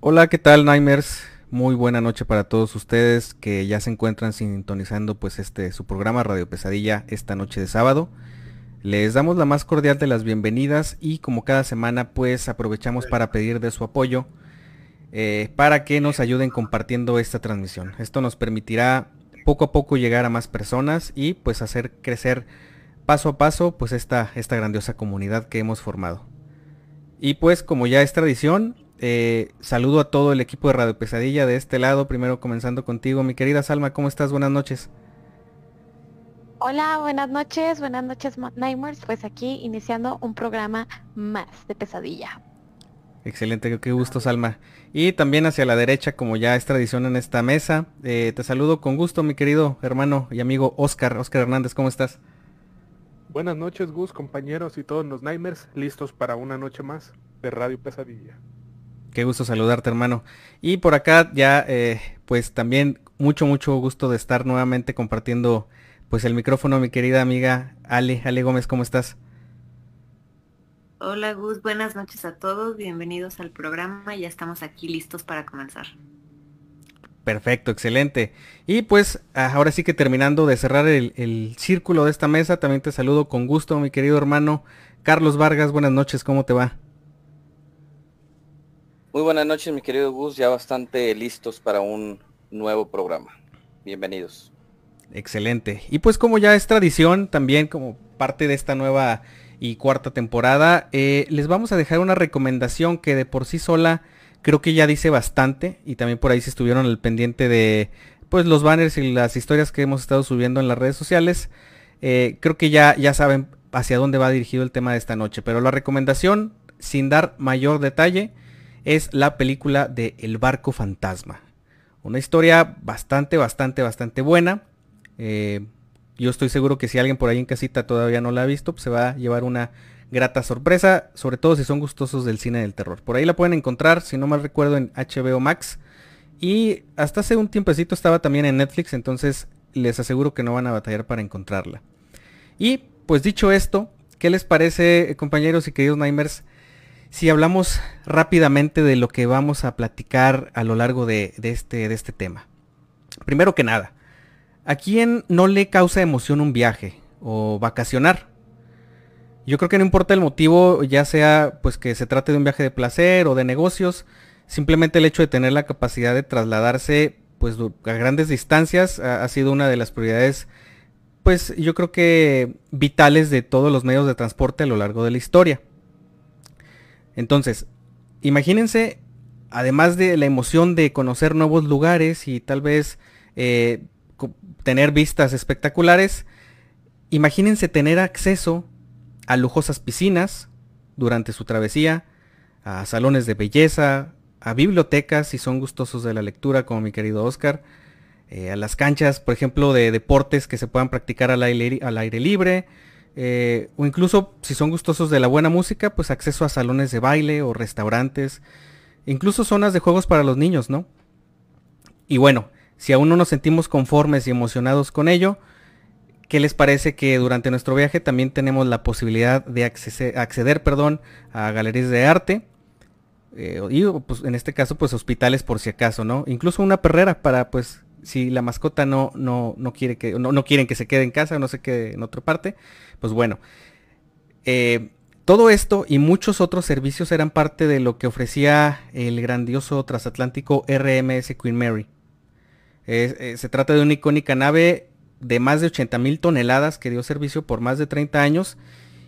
Hola, ¿qué tal, Nimers? Muy buena noche para todos ustedes que ya se encuentran sintonizando pues este su programa Radio Pesadilla esta noche de sábado. Les damos la más cordial de las bienvenidas y como cada semana pues aprovechamos para pedir de su apoyo eh, para que nos ayuden compartiendo esta transmisión. Esto nos permitirá poco a poco llegar a más personas y pues hacer crecer paso a paso pues esta, esta grandiosa comunidad que hemos formado. Y pues como ya es tradición, eh, saludo a todo el equipo de Radio Pesadilla de este lado, primero comenzando contigo, mi querida Salma, ¿cómo estás? Buenas noches. Hola, buenas noches, buenas noches Nightmares, pues aquí iniciando un programa más de pesadilla. Excelente, qué gusto Salma. Y también hacia la derecha, como ya es tradición en esta mesa, eh, te saludo con gusto mi querido hermano y amigo Oscar, Oscar Hernández, ¿cómo estás? Buenas noches Gus, compañeros y todos los Nightmares, listos para una noche más de Radio Pesadilla. Qué gusto saludarte hermano. Y por acá ya eh, pues también mucho mucho gusto de estar nuevamente compartiendo pues el micrófono, mi querida amiga Ale, Ale Gómez, ¿cómo estás? Hola Gus, buenas noches a todos, bienvenidos al programa, ya estamos aquí listos para comenzar. Perfecto, excelente. Y pues ah, ahora sí que terminando de cerrar el, el, círculo de esta mesa, también te saludo con gusto, mi querido hermano Carlos Vargas, buenas noches, ¿cómo te va? Muy buenas noches, mi querido Gus, ya bastante listos para un nuevo programa. Bienvenidos. Excelente. Y pues como ya es tradición, también como parte de esta nueva y cuarta temporada, eh, les vamos a dejar una recomendación que de por sí sola creo que ya dice bastante y también por ahí se estuvieron al pendiente de pues los banners y las historias que hemos estado subiendo en las redes sociales. Eh, creo que ya, ya saben hacia dónde va dirigido el tema de esta noche, pero la recomendación, sin dar mayor detalle, es la película de El barco fantasma. Una historia bastante, bastante, bastante buena. Eh, yo estoy seguro que si alguien por ahí en casita todavía no la ha visto, pues se va a llevar una grata sorpresa, sobre todo si son gustosos del cine del terror. Por ahí la pueden encontrar, si no mal recuerdo, en HBO Max. Y hasta hace un tiempecito estaba también en Netflix, entonces les aseguro que no van a batallar para encontrarla. Y pues dicho esto, ¿qué les parece compañeros y queridos Nightmares? Si hablamos rápidamente de lo que vamos a platicar a lo largo este, de este tema. Primero que nada, ¿A quién no le causa emoción un viaje o vacacionar? Yo creo que no importa el motivo, ya sea pues que se trate de un viaje de placer o de negocios, simplemente el hecho de tener la capacidad de trasladarse pues a grandes distancias ha sido una de las prioridades pues yo creo que vitales de todos los medios de transporte a lo largo de la historia. Entonces, imagínense, además de la emoción de conocer nuevos lugares y tal vez eh, tener vistas espectaculares, imagínense tener acceso a lujosas piscinas durante su travesía, a salones de belleza, a bibliotecas si son gustosos de la lectura como mi querido Oscar, eh, a las canchas, por ejemplo, de deportes que se puedan practicar al aire, al aire libre, eh, o incluso si son gustosos de la buena música, pues acceso a salones de baile o restaurantes, incluso zonas de juegos para los niños, ¿no? Y bueno, si aún no nos sentimos conformes y emocionados con ello, ¿qué les parece que durante nuestro viaje también tenemos la posibilidad de acceder, perdón, a galerías de arte? Eh, y pues, en este caso pues hospitales por si acaso, ¿no? Incluso una perrera para pues si la mascota no, no, no quiere que, no, no, quieren que se quede en casa o no se quede en otra parte, pues bueno. Eh, todo esto y muchos otros servicios eran parte de lo que ofrecía el grandioso transatlántico RMS Queen Mary. Eh, se trata de una icónica nave de más de 80 mil toneladas que dio servicio por más de 30 años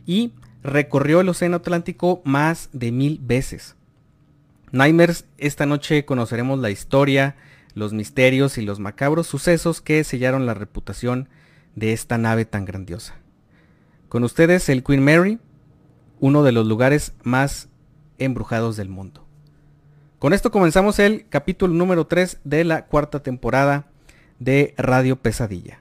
y recorrió el Océano Atlántico más de mil veces. Nightmares, esta noche conoceremos la historia, los misterios y los macabros sucesos que sellaron la reputación de esta nave tan grandiosa. Con ustedes el Queen Mary, uno de los lugares más embrujados del mundo. Con esto comenzamos el capítulo número 3 de la cuarta temporada de Radio Pesadilla.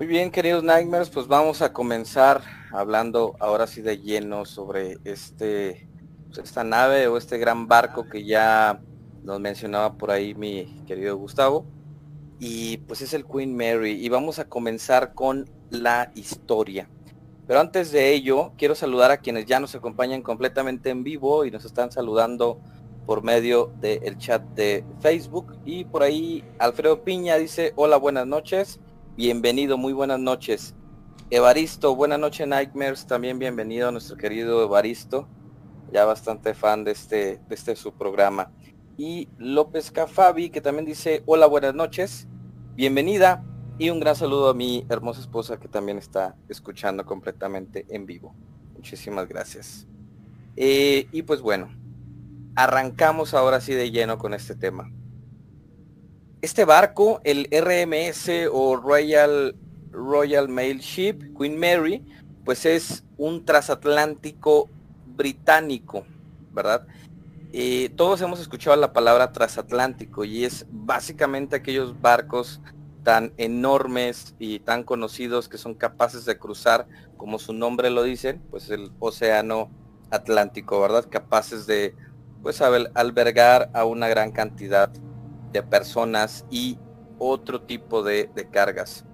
Muy bien, queridos Nightmares, pues vamos a comenzar hablando ahora sí de lleno sobre este, pues esta nave o este gran barco que ya nos mencionaba por ahí mi querido Gustavo. Y pues es el Queen Mary. Y vamos a comenzar con la historia. Pero antes de ello, quiero saludar a quienes ya nos acompañan completamente en vivo y nos están saludando por medio del chat de Facebook. Y por ahí Alfredo Piña dice, hola, buenas noches. Bienvenido, muy buenas noches. Evaristo, buenas noches Nightmares, también bienvenido a nuestro querido Evaristo, ya bastante fan de este, de este su programa. Y López Cafabi, que también dice, hola, buenas noches, bienvenida. Y un gran saludo a mi hermosa esposa que también está escuchando completamente en vivo. Muchísimas gracias. Eh, y pues bueno, arrancamos ahora sí de lleno con este tema. Este barco, el RMS o Royal, Royal Mail Ship, Queen Mary, pues es un transatlántico británico, ¿verdad? Eh, todos hemos escuchado la palabra transatlántico y es básicamente aquellos barcos tan enormes y tan conocidos que son capaces de cruzar, como su nombre lo dice, pues el océano Atlántico, ¿verdad? Capaces de pues albergar a una gran cantidad de personas y otro tipo de, cargas.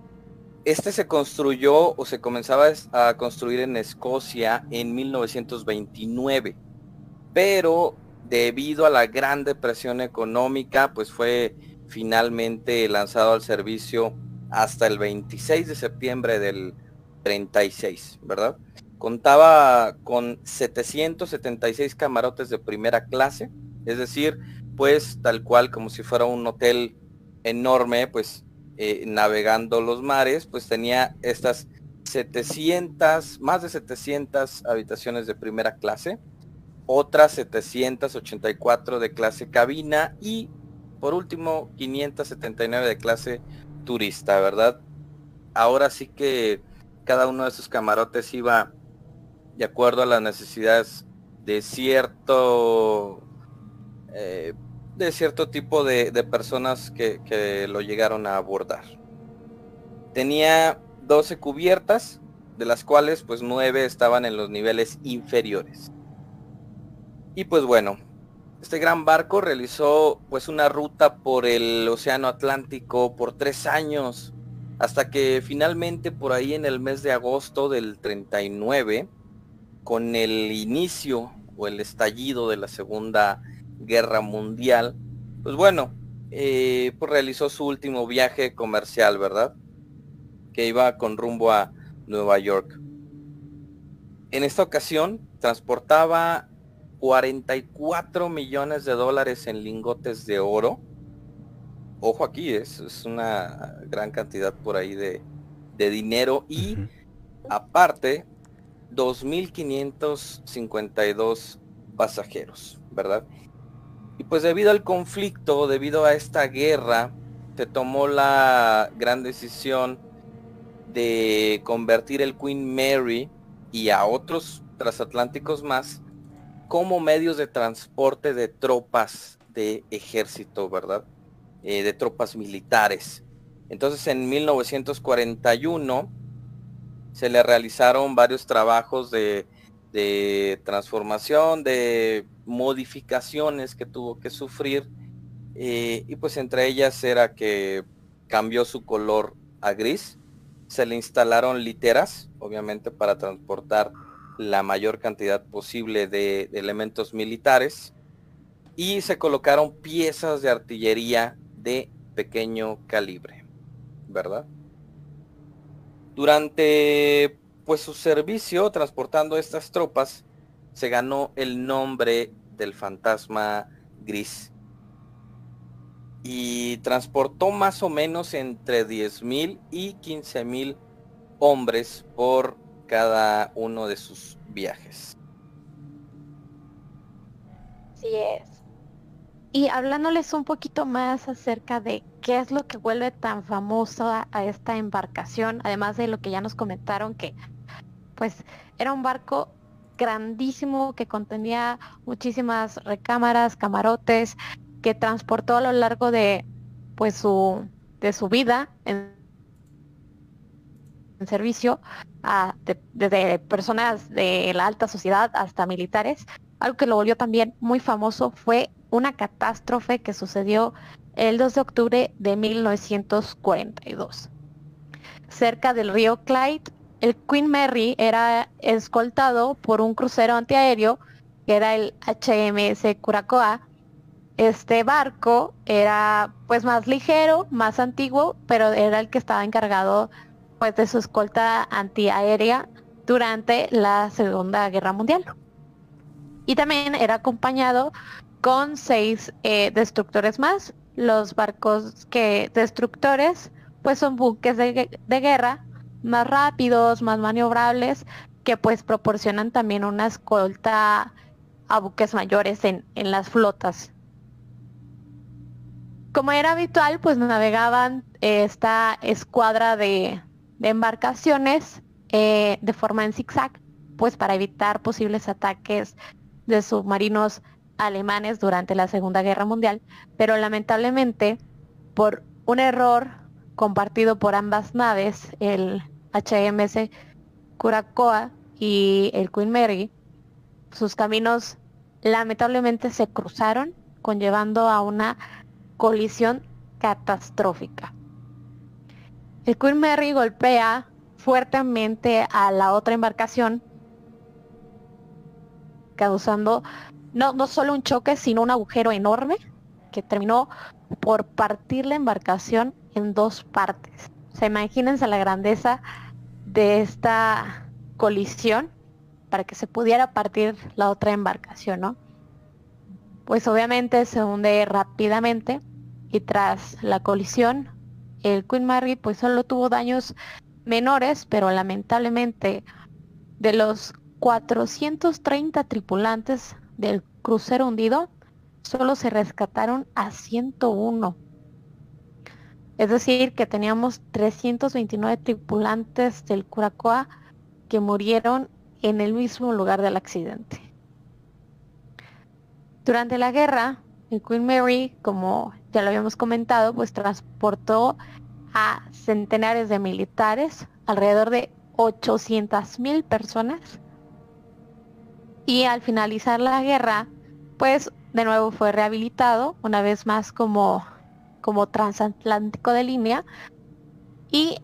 Este se construyó o se comenzaba a construir en Escocia en 1929, pero debido a la gran depresión económica, pues fue finalmente lanzado al servicio hasta el 26 de septiembre del 36, ¿verdad? Contaba con 776 camarotes de primera clase, es decir, pues tal cual como si fuera un hotel enorme, pues eh, navegando los mares, pues tenía estas 700, más de 700 habitaciones de primera clase, otras 784 de clase cabina y por último 579 de clase turista, ¿verdad? Ahora sí que cada uno de esos camarotes iba de acuerdo a las necesidades de cierto eh, de cierto tipo de, personas que, lo llegaron a abordar. Tenía 12 cubiertas, de las cuales pues 9 estaban en los niveles inferiores. Y pues bueno, este gran barco realizó pues una ruta por el Océano Atlántico por tres años, hasta que finalmente por ahí en el mes de agosto del 39, con el inicio o el estallido de la Segunda Guerra Mundial, pues bueno, eh, pues realizó su último viaje comercial, ¿verdad? Que iba con rumbo a Nueva York. En esta ocasión transportaba 44 millones de dólares en lingotes de oro. Ojo aquí, es, es una gran cantidad por ahí de, dinero y aparte 2.552 pasajeros, ¿verdad? Y pues debido al conflicto, debido a esta guerra, se tomó la gran decisión de convertir el Queen Mary y a otros transatlánticos más como medios de transporte de tropas de ejército, ¿verdad? Eh, de tropas militares. Entonces en 1941 se le realizaron varios trabajos de, de transformación, de modificaciones que tuvo que sufrir eh, y pues entre ellas era que cambió su color a gris, se le instalaron literas, obviamente para transportar la mayor cantidad posible de, elementos militares y se colocaron piezas de artillería de pequeño calibre, ¿verdad? Durante pues su servicio transportando estas tropas se ganó el nombre del fantasma gris. Y transportó más o menos entre 10.000 y 15.000 hombres por cada uno de sus viajes. Sí es. Y hablándoles un poquito más acerca de qué es lo que vuelve tan famoso a esta embarcación, además de lo que ya nos comentaron que pues era un barco grandísimo que contenía muchísimas recámaras, camarotes, que transportó a lo largo de pues su de su vida servicio desde personas de la alta sociedad hasta militares. Algo que lo volvió también muy famoso fue una catástrofe que sucedió el 2 de octubre de 1942. Cerca del río Clyde, el Queen Mary era escoltado por un crucero antiaéreo que era el HMS Curacoa. Este barco era pues más ligero, más antiguo, pero era el que estaba encargado pues de su escolta antiaérea durante la Segunda Guerra Mundial. Y también era acompañado con seis eh, destructores más. Los barcos que destructores pues son buques de, guerra más rápidos, más maniobrables, que pues proporcionan también una escolta a buques mayores en, las flotas. Como era habitual, pues navegaban eh, esta escuadra de, de embarcaciones eh, de forma en zigzag, pues para evitar posibles ataques de submarinos alemanes durante la Segunda Guerra Mundial, pero lamentablemente por un error compartido por ambas naves, el HMS Curacoa y el Queen Mary, sus caminos lamentablemente se cruzaron, conllevando a una colisión catastrófica. El Queen Mary golpea fuertemente a la otra embarcación, causando no, no solo un choque, sino un agujero enorme que terminó por partir la embarcación en dos partes. O sea, imagínense la grandeza de esta colisión para que se pudiera partir la otra embarcación, ¿no? Pues obviamente se hunde rápidamente y tras la colisión el Queen Mary pues solo tuvo daños menores, pero lamentablemente de los 430 tripulantes del crucero hundido, solo se rescataron a 101. Es decir, que teníamos 329 tripulantes del Curacoa que murieron en el mismo lugar del accidente. Durante la guerra, el Queen Mary, como ya lo habíamos comentado, pues transportó a centenares de militares, alrededor de 800 mil personas. Y al finalizar la guerra, pues de nuevo fue rehabilitado, una vez más como, como transatlántico de línea. Y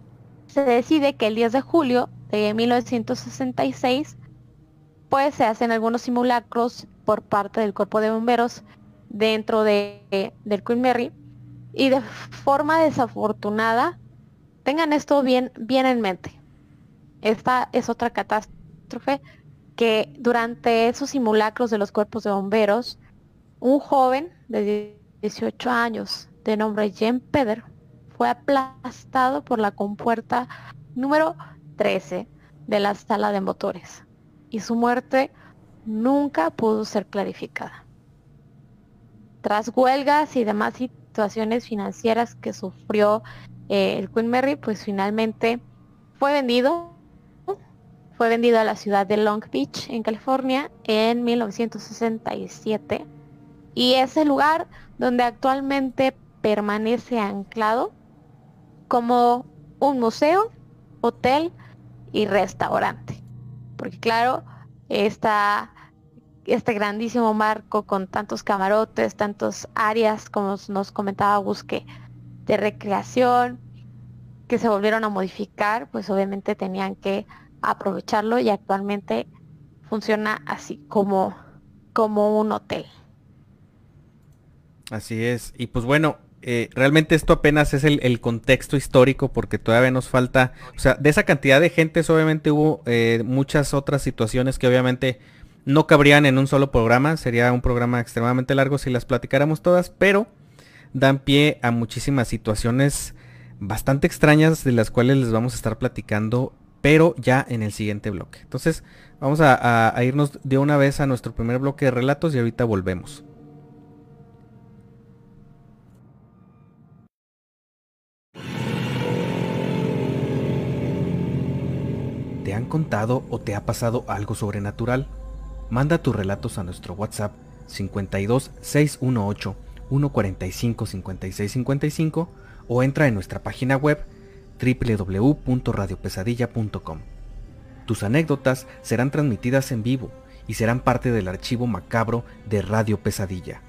se decide que el 10 de julio de 1966, pues se hacen algunos simulacros por parte del cuerpo de bomberos dentro de, del Queen Mary y de forma desafortunada, tengan esto bien, bien en mente. Esta es otra catástrofe que durante esos simulacros de los cuerpos de bomberos, un joven de 18 años de nombre Jen Peder fue aplastado por la compuerta número 13 de la sala de motores y su muerte nunca pudo ser clarificada. Tras huelgas y demás situaciones financieras que sufrió eh, el Queen Mary, pues finalmente fue vendido, fue vendido a la ciudad de Long Beach, en California, en 1967 y es el lugar donde actualmente permanece anclado como un museo, hotel y restaurante. Porque claro, está este grandísimo marco con tantos camarotes, tantos áreas, como nos comentaba Busque, de recreación, que se volvieron a modificar, pues obviamente tenían que aprovecharlo y actualmente funciona así como, como un hotel. Así es. Y pues bueno, eh, realmente esto apenas es el, contexto histórico porque todavía nos falta, o sea, de esa cantidad de gentes obviamente hubo eh, muchas otras situaciones que obviamente no cabrían en un solo programa, sería un programa extremadamente largo si las platicáramos todas, pero dan pie a muchísimas situaciones bastante extrañas de las cuales les vamos a estar platicando, pero ya en el siguiente bloque. Entonces vamos a irnos de una vez a nuestro primer bloque de relatos y ahorita volvemos. ¿Te han contado o te ha pasado algo sobrenatural? Manda tus relatos a nuestro WhatsApp 52 618 145 56 55 o entra en nuestra página web www.radiopesadilla.com. Tus anécdotas serán transmitidas en vivo y serán parte del archivo macabro de Radio Pesadilla.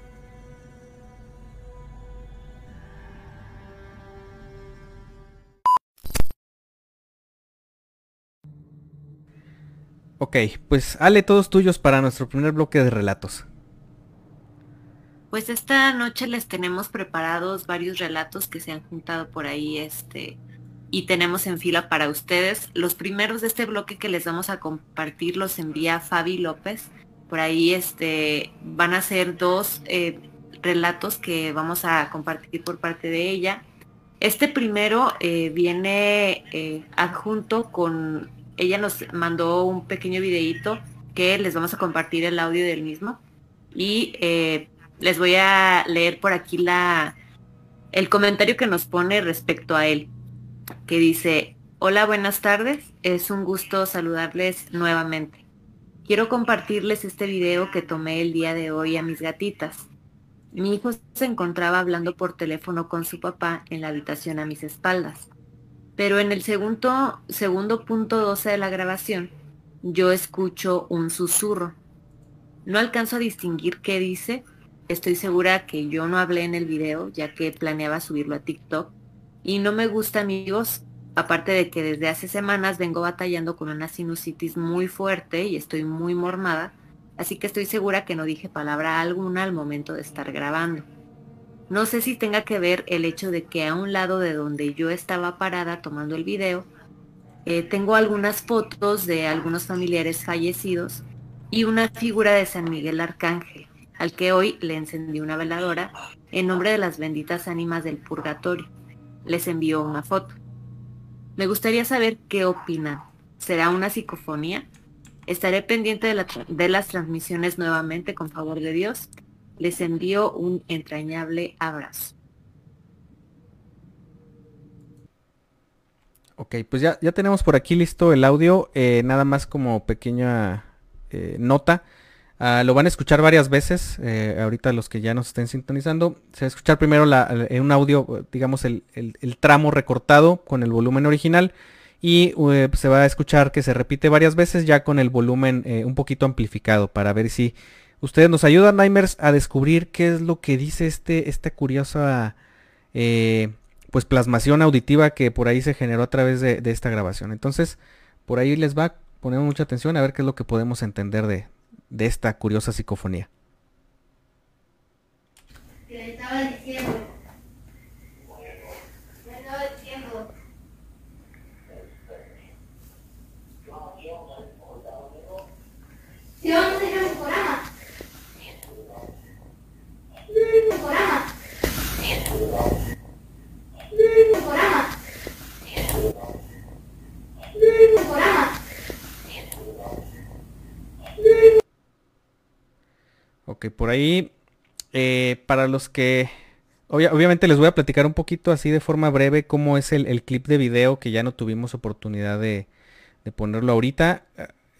Ok, pues Ale, todos tuyos para nuestro primer bloque de relatos. Pues esta noche les tenemos preparados varios relatos que se han juntado por ahí, este, y tenemos en fila para ustedes. Los primeros de este bloque que les vamos a compartir los envía Fabi López. Por ahí, este, van a ser dos eh, relatos que vamos a compartir por parte de ella. Este primero eh, viene eh, adjunto con, ella nos mandó un pequeño videíto que les vamos a compartir el audio del mismo. Y les voy a leer por aquí la, el comentario que nos pone respecto a él, que dice, hola, buenas tardes, es un gusto saludarles nuevamente. Quiero compartirles este video que tomé el día de hoy a mis gatitas. Mi hijo se encontraba hablando por teléfono con su papá en la habitación a mis espaldas. Pero en el segundo, segundo punto 12 de la grabación, yo escucho un susurro. No alcanzo a distinguir qué dice, Estoy segura que yo no hablé en el video, ya que planeaba subirlo a TikTok. Y no me gusta, amigos, aparte de que desde hace semanas vengo batallando con una sinusitis muy fuerte y estoy muy mormada, así que estoy segura que no dije palabra alguna al momento de estar grabando. No sé si tenga que ver el hecho de que a un lado de donde yo estaba parada tomando el video, eh, tengo algunas fotos de algunos familiares fallecidos y una figura de San Miguel Arcángel al que hoy le encendí una veladora en nombre de las benditas ánimas del purgatorio. Les envió una foto. Me gustaría saber qué opinan. ¿Será una psicofonía? Estaré pendiente de, de las transmisiones nuevamente, con favor de Dios. Les envío un entrañable abrazo. Ok, pues ya, ya tenemos por aquí listo el audio. Eh, nada más como pequeña eh, nota. Ah, lo van a escuchar varias veces, eh, ahorita los que ya nos estén sintonizando. Se va a escuchar primero en un audio, digamos, el, tramo recortado con el volumen original. Y se va a escuchar que se repite varias veces ya con el volumen un poquito amplificado para ver si ustedes nos ayudan, Nimers, a descubrir qué es lo que dice este, esta curiosa pues plasmación auditiva que por ahí se generó a través de, esta grabación. Entonces, por ahí les va, ponemos mucha atención a ver qué es lo que podemos entender de, de esta curiosa psicofonía. Le estaba diciendo. Le estaba diciendo. Si vamos a hacer un programa. Un programa. Un programa. Un programa. Ok, por ahí, eh, para los que... obviamente les voy a platicar un poquito así de forma breve cómo es el, clip de video que ya no tuvimos oportunidad de, ponerlo ahorita.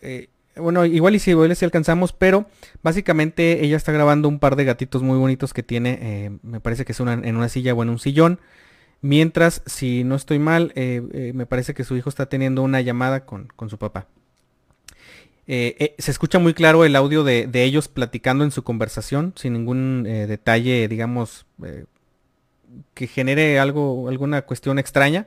Eh, bueno, igual y si, igual si alcanzamos, pero básicamente ella está grabando un par de gatitos muy bonitos que tiene, eh, me parece que es una, en una silla o en un sillón. Mientras, si no estoy mal, me parece que su hijo está teniendo una llamada con su papá. Eh, eh, se escucha muy claro el audio de, ellos platicando en su conversación, sin ningún eh, detalle, digamos, que genere algo, alguna cuestión extraña.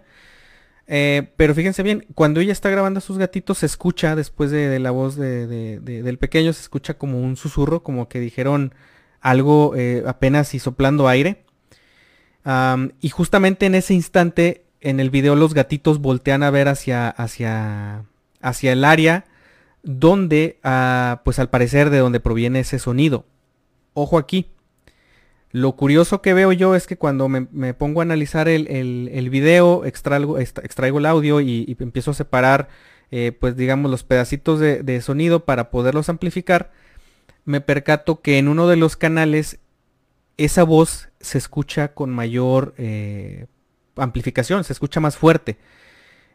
Pero fíjense bien, cuando ella está grabando a sus gatitos, se escucha después de, la voz del pequeño, se escucha como un susurro, como que dijeron algo apenas y soplando aire. y justamente en ese instante, en el video, los gatitos voltean a ver hacia, hacia, hacia el área donde, ah, pues al parecer de donde proviene ese sonido. Ojo aquí. Lo curioso que veo yo es que cuando me, pongo a analizar el, el, video, extraigo, extraigo, el audio y, empiezo a separar, eh, pues digamos, los pedacitos de, sonido para poderlos amplificar, me percato que en uno de los canales esa voz se escucha con mayor eh, amplificación, se escucha más fuerte.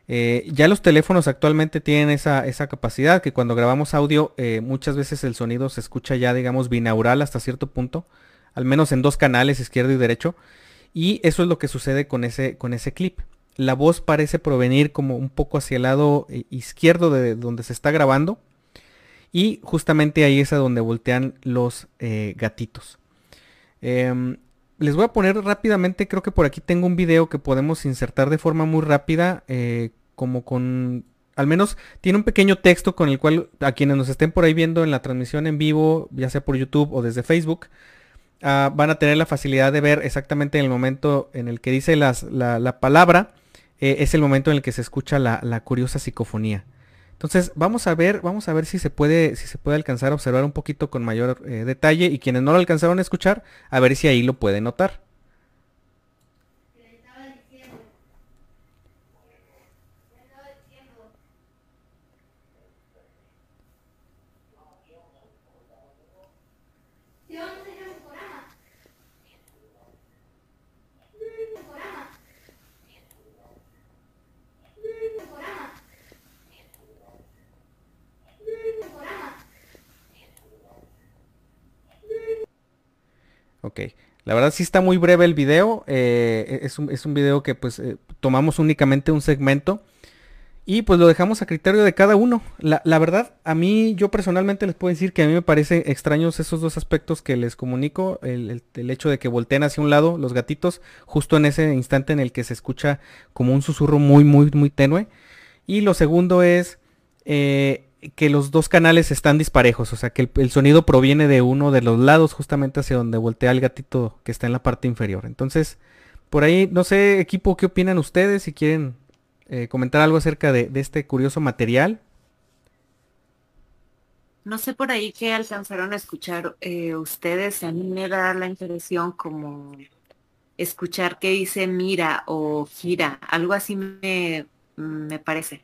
Eh, ya los teléfonos actualmente tienen esa, capacidad que cuando grabamos audio muchas veces el sonido se escucha ya digamos binaural hasta cierto punto, al menos en dos canales, izquierdo y derecho. Y eso es lo que sucede con ese, con ese clip. la voz parece provenir como un poco hacia el lado eh, izquierdo de donde se está grabando. Y justamente ahí es a donde voltean los eh, gatitos. Em, les voy a poner rápidamente, creo que por aquí tengo un video que podemos insertar de forma muy rápida, eh, como con, al menos tiene un pequeño texto con el cual a quienes nos estén por ahí viendo en la transmisión en vivo, ya sea por YouTube o desde Facebook, ah, van a tener la facilidad de ver exactamente en el momento en el que dice la, palabra, eh, es el momento en el que se escucha la curiosa psicofonía. Entonces vamos a ver, vamos a ver si se puede, si se puede alcanzar a observar un poquito con mayor eh, detalle y quienes no lo alcanzaron a escuchar, a ver si ahí lo pueden notar. Ok. La verdad sí está muy breve el video. Eh, es, un, es, un, video que pues eh, tomamos únicamente un segmento. Y pues lo dejamos a criterio de cada uno. La, verdad, a mí, yo personalmente les puedo decir que a mí me parece extraños esos dos aspectos que les comunico. El, hecho de que volteen hacia un lado los gatitos, justo en ese instante en el que se escucha como un susurro muy, muy, muy tenue. Y lo segundo es eh, que los dos canales están disparejos, o sea que el, sonido proviene de uno de los lados justamente hacia donde voltea el gatito que está en la parte inferior. Entonces, por ahí, no sé, equipo, ¿qué opinan ustedes? Si quieren eh, comentar algo acerca de, este curioso material. No sé por ahí qué alcanzaron a escuchar eh, ustedes. A mí me da la impresión como escuchar que dice mira o gira. Algo así me, me parece.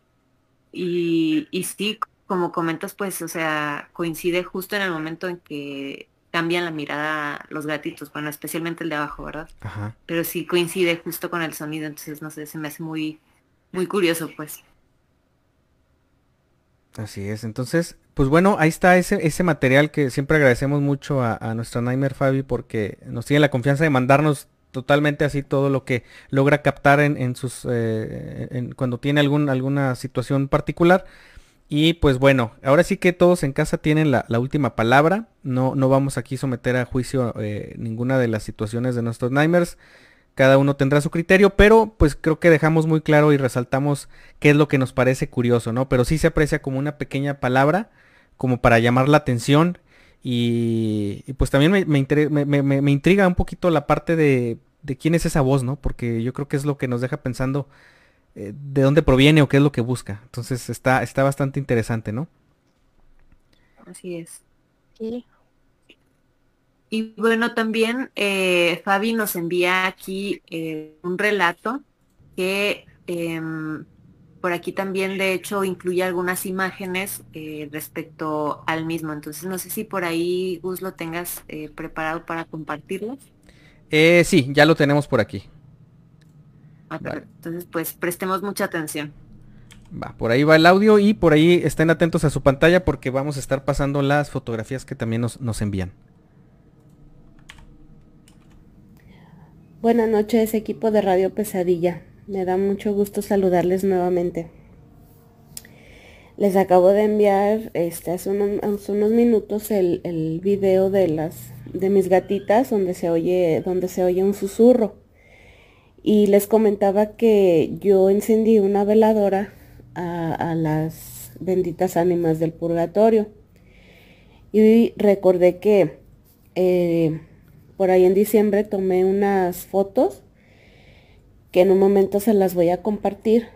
Y, y sí, como comentas, pues, o sea, coincide justo en el momento en que cambian la mirada los gatitos, bueno, especialmente el de abajo, ¿verdad? Ajá. Pero sí coincide justo con el sonido, entonces, no sé, se me hace muy, muy curioso, pues. Así es, entonces, pues bueno, ahí está ese, ese material que siempre agradecemos mucho a, a nuestra Nightmare Fabi porque nos tiene la confianza de mandarnos totalmente así todo lo que logra captar en, en sus eh, en, cuando tiene algún, alguna situación particular y pues bueno, ahora sí que todos en casa tienen la, última palabra. No, no vamos aquí a someter a juicio eh, ninguna de las situaciones de nuestros Nightmares. Cada uno tendrá su criterio, pero pues creo que dejamos muy claro y resaltamos qué es lo que nos parece curioso, ¿no? Pero sí se aprecia como una pequeña palabra, como para llamar la atención. Y, pues también me, me, intriga un poquito la parte de, de quién es esa voz, ¿no? Porque yo creo que es lo que nos deja pensando eh, de dónde proviene o qué es lo que busca. Entonces está, está bastante interesante, ¿no? Así es. Sí. Y bueno, también eh, Fabi nos envía aquí eh, un relato que em, por aquí también de hecho incluye algunas imágenes respecto al mismo. Entonces no sé si por ahí Gus lo tengas preparado para compartirlo. sí, ya lo tenemos por aquí. Ah, Entonces, pues prestemos mucha atención. Va, por ahí va el audio y por ahí estén atentos a su pantalla porque vamos a estar pasando las fotografías que también nos, nos envían. Buenas noches equipo de Radio Pesadilla. Me da mucho gusto saludarles nuevamente. Les acabo de enviar este, hace, unos, unos minutos el, el, video de las de mis gatitas donde se oye donde se oye un susurro y les comentaba que yo encendí una veladora a, las benditas ánimas del purgatorio y recordé que eh, por ahí en diciembre tomé unas fotos que en un momento se las voy a compartir.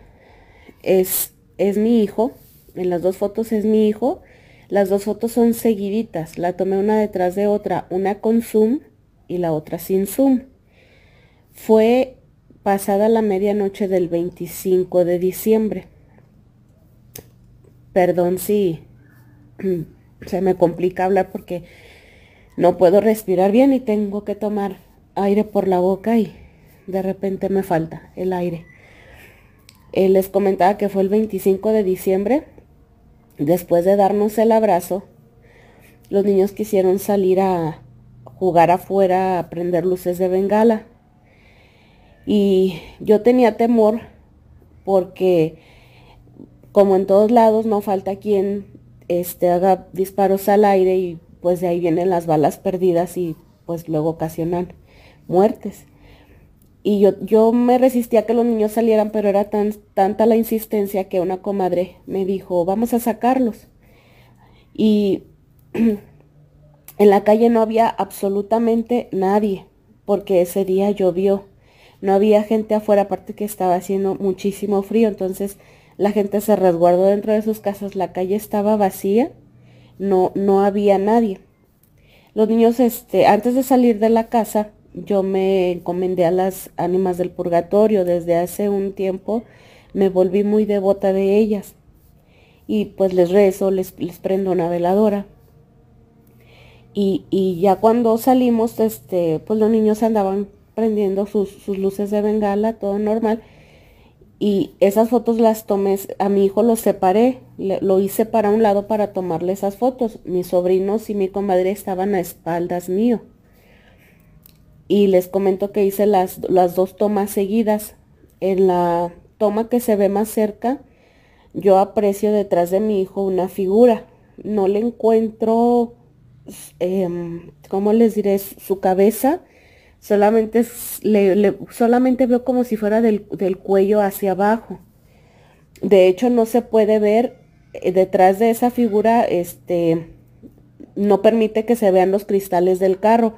Es, es mi hijo, en las dos fotos es mi hijo. Las dos fotos son seguiditas, la tomé una detrás de otra, una con zoom y la otra sin zoom. Fue pasada la medianoche del 25 de diciembre. Perdón si se me complica hablar porque no puedo respirar bien y tengo que tomar aire por la boca y de repente me falta el aire. Eh, les comentaba que fue el 25 de diciembre. Después de darnos el abrazo, los niños quisieron salir a jugar afuera, a prender luces de bengala. Y yo tenía temor porque como en todos lados no falta quien este, haga disparos al aire y pues de ahí vienen las balas perdidas y pues luego ocasionan muertes. Y yo, yo me resistía a que los niños salieran, pero era tan, tanta la insistencia que una comadre me dijo, vamos a sacarlos. Y en la calle no había absolutamente nadie, porque ese día llovió. No había gente afuera, aparte que estaba haciendo muchísimo frío, entonces la gente se resguardó dentro de sus casas, la calle estaba vacía, no, no había nadie. Los niños, este, antes de salir de la casa, yo me encomendé a las ánimas del purgatorio. Desde hace un tiempo me volví muy devota de ellas. Y pues les rezo, les, les prendo una veladora. Y, y, ya cuando salimos, este, pues los niños andaban prendiendo sus, sus luces de bengala, todo normal. Y esas fotos las tomé, a mi hijo los separé, lo hice para un lado para tomarle esas fotos. Mis sobrinos y mi comadre estaban a espaldas mío y les comento que hice las, las dos tomas seguidas. En la toma que se ve más cerca, yo aprecio detrás de mi hijo una figura. No le encuentro, eh, ¿cómo les diré? Su cabeza. Solamente, le, solamente veo como si fuera del, del, cuello hacia abajo. De hecho, no se puede ver eh, detrás de esa figura, este, no permite que se vean los cristales del carro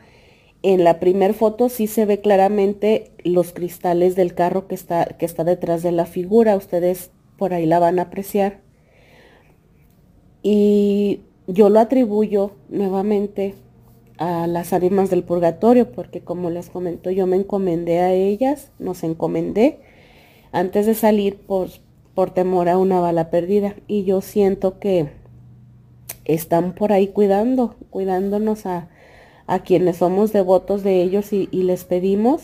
en la primer foto sí se ve claramente los cristales del carro que está, que está detrás de la figura. Ustedes por ahí la van a apreciar. Y yo lo atribuyo nuevamente a las ánimas del purgatorio, porque como les comento, yo me encomendé a ellas, nos encomendé antes de salir por, por temor a una bala perdida. Y yo siento que están por ahí cuidando, cuidándonos a, a quienes somos devotos de ellos y, les pedimos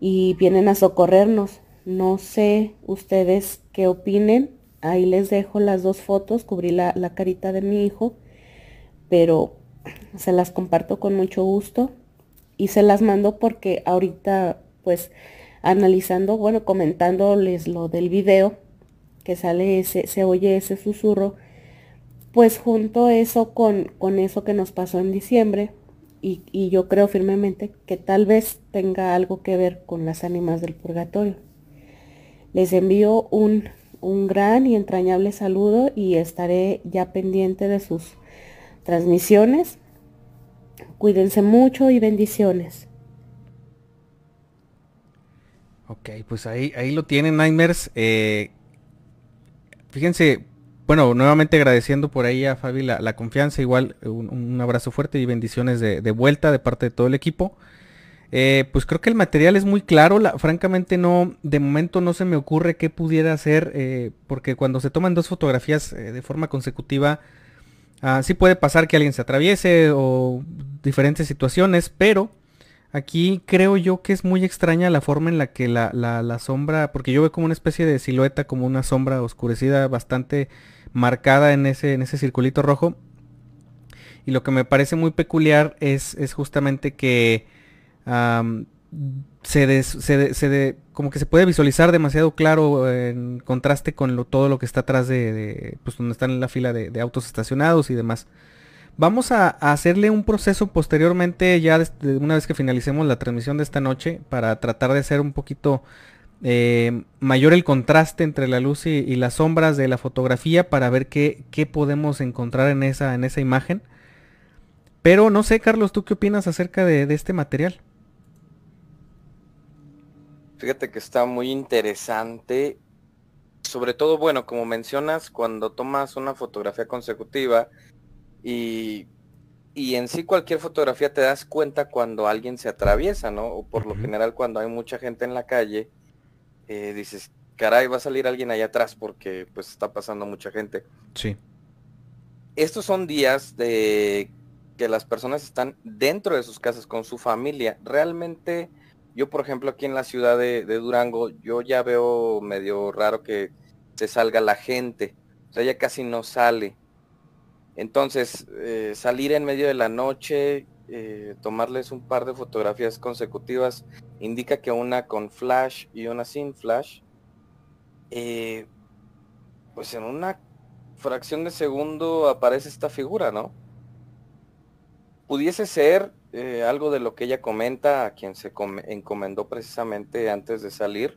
y vienen a socorrernos. No sé ustedes qué opinen. Ahí les dejo las dos fotos, cubrí la, la carita de mi hijo, pero se las comparto con mucho gusto y se las mando porque ahorita pues analizando, bueno, comentándoles lo del video, que sale ese, se oye ese susurro, pues junto eso con, con eso que nos pasó en diciembre y, y, yo creo firmemente que tal vez tenga algo que ver con las ánimas del purgatorio. Les envío un, un gran y entrañable saludo y estaré ya pendiente de sus transmisiones. Cuídense mucho y bendiciones. Ok, pues ahí, ahí lo tienen, Nightmares. Eh, fíjense, bueno, nuevamente agradeciendo por ahí a Fabi la, confianza, igual un, abrazo fuerte y bendiciones de, vuelta de parte de todo el equipo. Eh, pues creo que el material es muy claro, francamente no, de momento no se me ocurre qué pudiera hacer, eh, porque cuando se toman dos fotografías eh, de forma consecutiva, ah, sí puede pasar que alguien se atraviese o diferentes situaciones, pero aquí creo yo que es muy extraña la forma en la que la, la sombra, porque yo veo como una especie de silueta, como una sombra oscurecida bastante marcada en ese, en ese circulito rojo. Y lo que me parece muy peculiar es, es justamente que se, se, como que se puede visualizar demasiado claro en contraste con todo lo que está atrás de, pues donde están en la fila de, autos estacionados y demás. Vamos a, hacerle un proceso posteriormente, ya una vez que finalicemos la transmisión de esta noche, para tratar de hacer un poquito eh, mayor el contraste entre la luz y, las sombras de la fotografía para ver qué, qué podemos encontrar en esa, en esa imagen. Pero no sé, Carlos, ¿tú qué opinas acerca de, este material? Fíjate que está muy interesante. Sobre todo, bueno, como mencionas, cuando tomas una fotografía consecutiva y, y en sí cualquier fotografía te das cuenta cuando alguien se atraviesa, ¿no? O por lo general cuando hay mucha gente en la calle eh, dices, caray, va a salir alguien allá atrás porque pues está pasando mucha gente. Sí. Estos son días de que las personas están dentro de sus casas con su familia. Realmente, yo por ejemplo aquí en la ciudad de, Durango, yo ya veo medio raro que se salga la gente. O sea, ya casi no sale. Entonces, eh, salir en medio de la noche, eh, tomarles un par de fotografías consecutivas indica que una con flash y una sin flash eh, pues en una fracción de segundo aparece esta figura, ¿no? Pudiese ser eh, algo de lo que ella comenta a quien se encomendó precisamente antes de salir.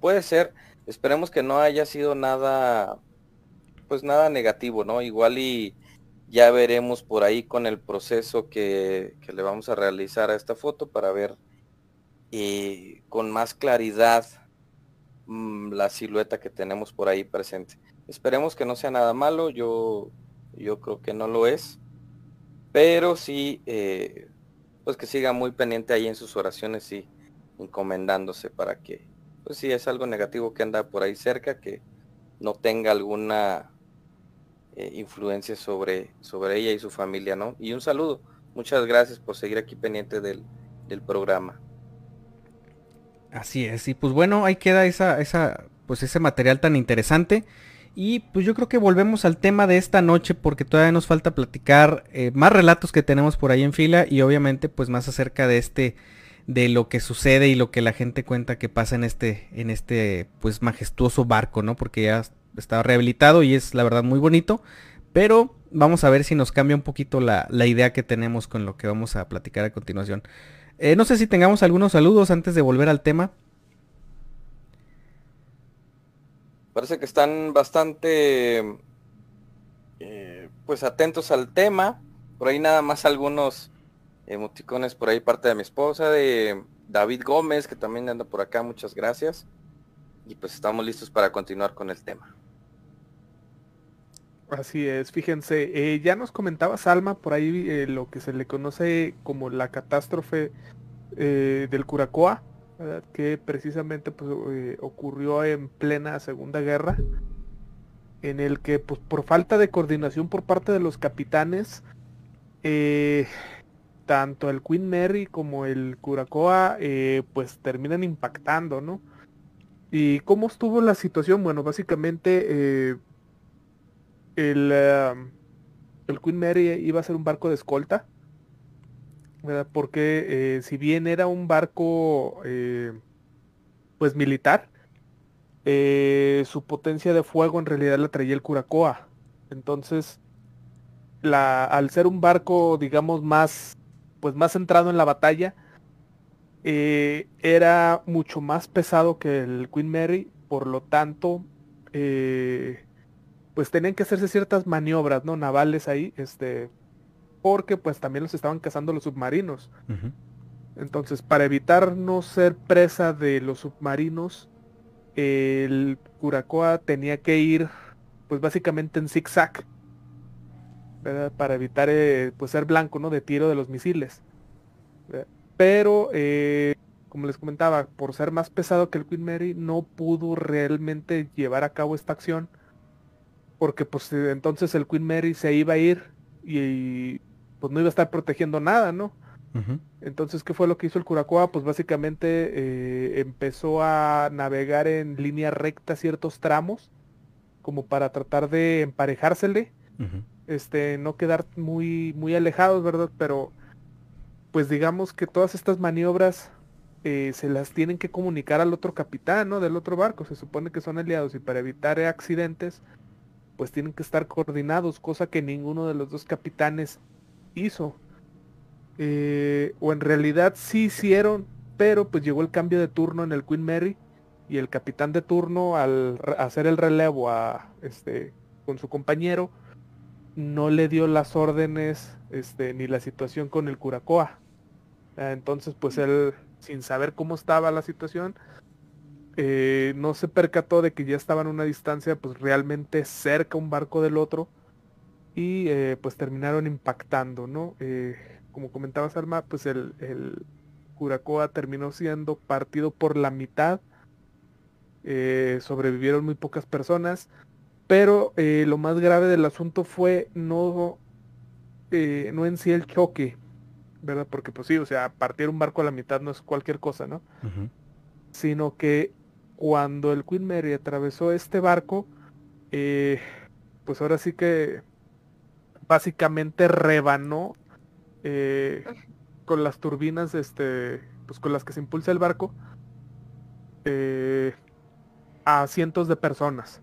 Puede ser, esperemos que no haya sido nada, pues nada negativo, ¿no? Igual y ya veremos por ahí con el proceso que, le vamos a realizar a esta foto para ver y con más claridad mm, la silueta que tenemos por ahí presente. Esperemos que no sea nada malo, yo, yo creo que no lo es, pero sí, eh, pues que siga muy pendiente ahí en sus oraciones y encomendándose para que, pues si es algo negativo que anda por ahí cerca, que no tenga alguna eh, influencia sobre, sobre ella y su familia, ¿no? Y un saludo. Muchas gracias por seguir aquí pendiente del, del programa. Así es, y pues bueno, ahí queda esa, esa, pues ese material tan interesante. Y pues yo creo que volvemos al tema de esta noche porque todavía nos falta platicar eh, más relatos que tenemos por ahí en fila y obviamente pues más acerca de este de lo que sucede y lo que la gente cuenta que pasa en este en este pues majestuoso barco, ¿no? Porque ya está rehabilitado y es la verdad muy bonito. Pero vamos a ver si nos cambia un poquito la, idea que tenemos con lo que vamos a platicar a continuación. Eh, no sé si tengamos algunos saludos antes de volver al tema. Parece que están bastante eh, pues atentos al tema. Por ahí nada más algunos emoticones por ahí parte de mi esposa, de David Gómez, que también anda por acá, muchas gracias. Y pues estamos listos para continuar con el tema. Así es, fíjense, eh, ya nos comentaba Salma por ahí eh, lo que se le conoce como la catástrofe del Curacoa, que precisamente pues, ocurrió en plena Segunda Guerra, en el que pues, por falta de coordinación por parte de los capitanes, tanto el Queen Mary como el Curacoa pues terminan impactando, ¿no? ¿Y cómo estuvo la situación? Bueno, básicamente el, em, el Queen Mary iba a ser un barco de escolta, porque eh, si bien era un barco eh, pues militar, eh, su potencia de fuego en realidad la traía el Curacoa. Entonces, la, al ser un barco, digamos, más, pues más centrado en la batalla, era mucho más pesado que el Queen Mary, por lo tanto, pues tenían que hacerse ciertas maniobras, ¿no? Navales ahí, este, porque pues también los estaban cazando los submarinos. Entonces, para evitar no ser presa de los submarinos, el Curacoa tenía que ir, pues básicamente en zigzag, ¿verdad? Para evitar, eh, pues ser blanco, ¿no? De tiro de los misiles. Pero, eh, como les comentaba, por ser más pesado que el Queen Mary, no pudo realmente llevar a cabo esta acción porque pues entonces el Queen Mary se iba a ir y, pues no iba a estar protegiendo nada, ¿no? Entonces, ¿qué fue lo que hizo el Curacoa? Pues básicamente eh, empezó a navegar en línea recta ciertos tramos, como para tratar de emparejársele, este, no quedar muy, muy alejados, ¿verdad? Pero, pues digamos que todas estas maniobras eh, se las tienen que comunicar al otro capitán, ¿no? Del otro barco, se supone que son aliados y para evitar accidentes, pues tienen que estar coordinados, cosa que ninguno de los dos capitanes hizo. Eh, o en realidad sí hicieron, pero pues llegó el cambio de turno en el Queen Mary y el capitán de turno al hacer el relevo a este con su compañero no le dio las órdenes este ni la situación con el Curacoa. Entonces pues él sin saber cómo estaba la situación eh, no se percató de que ya estaban a una distancia pues realmente cerca un barco del otro y eh, pues terminaron impactando, ¿no? Eh, como comentaba Salma, pues el, el Curacoa terminó siendo partido por la mitad, sobrevivieron muy pocas personas, pero lo más grave del asunto fue no, no en sí el choque, ¿verdad? Porque pues sí, o sea, partir un barco a la mitad no es cualquier cosa, ¿no? Sino que cuando el Queen Mary atravesó este barco, eh, pues ahora sí que básicamente rebanó eh, con las turbinas, este, pues con las que se impulsa el barco, eh, a cientos de personas.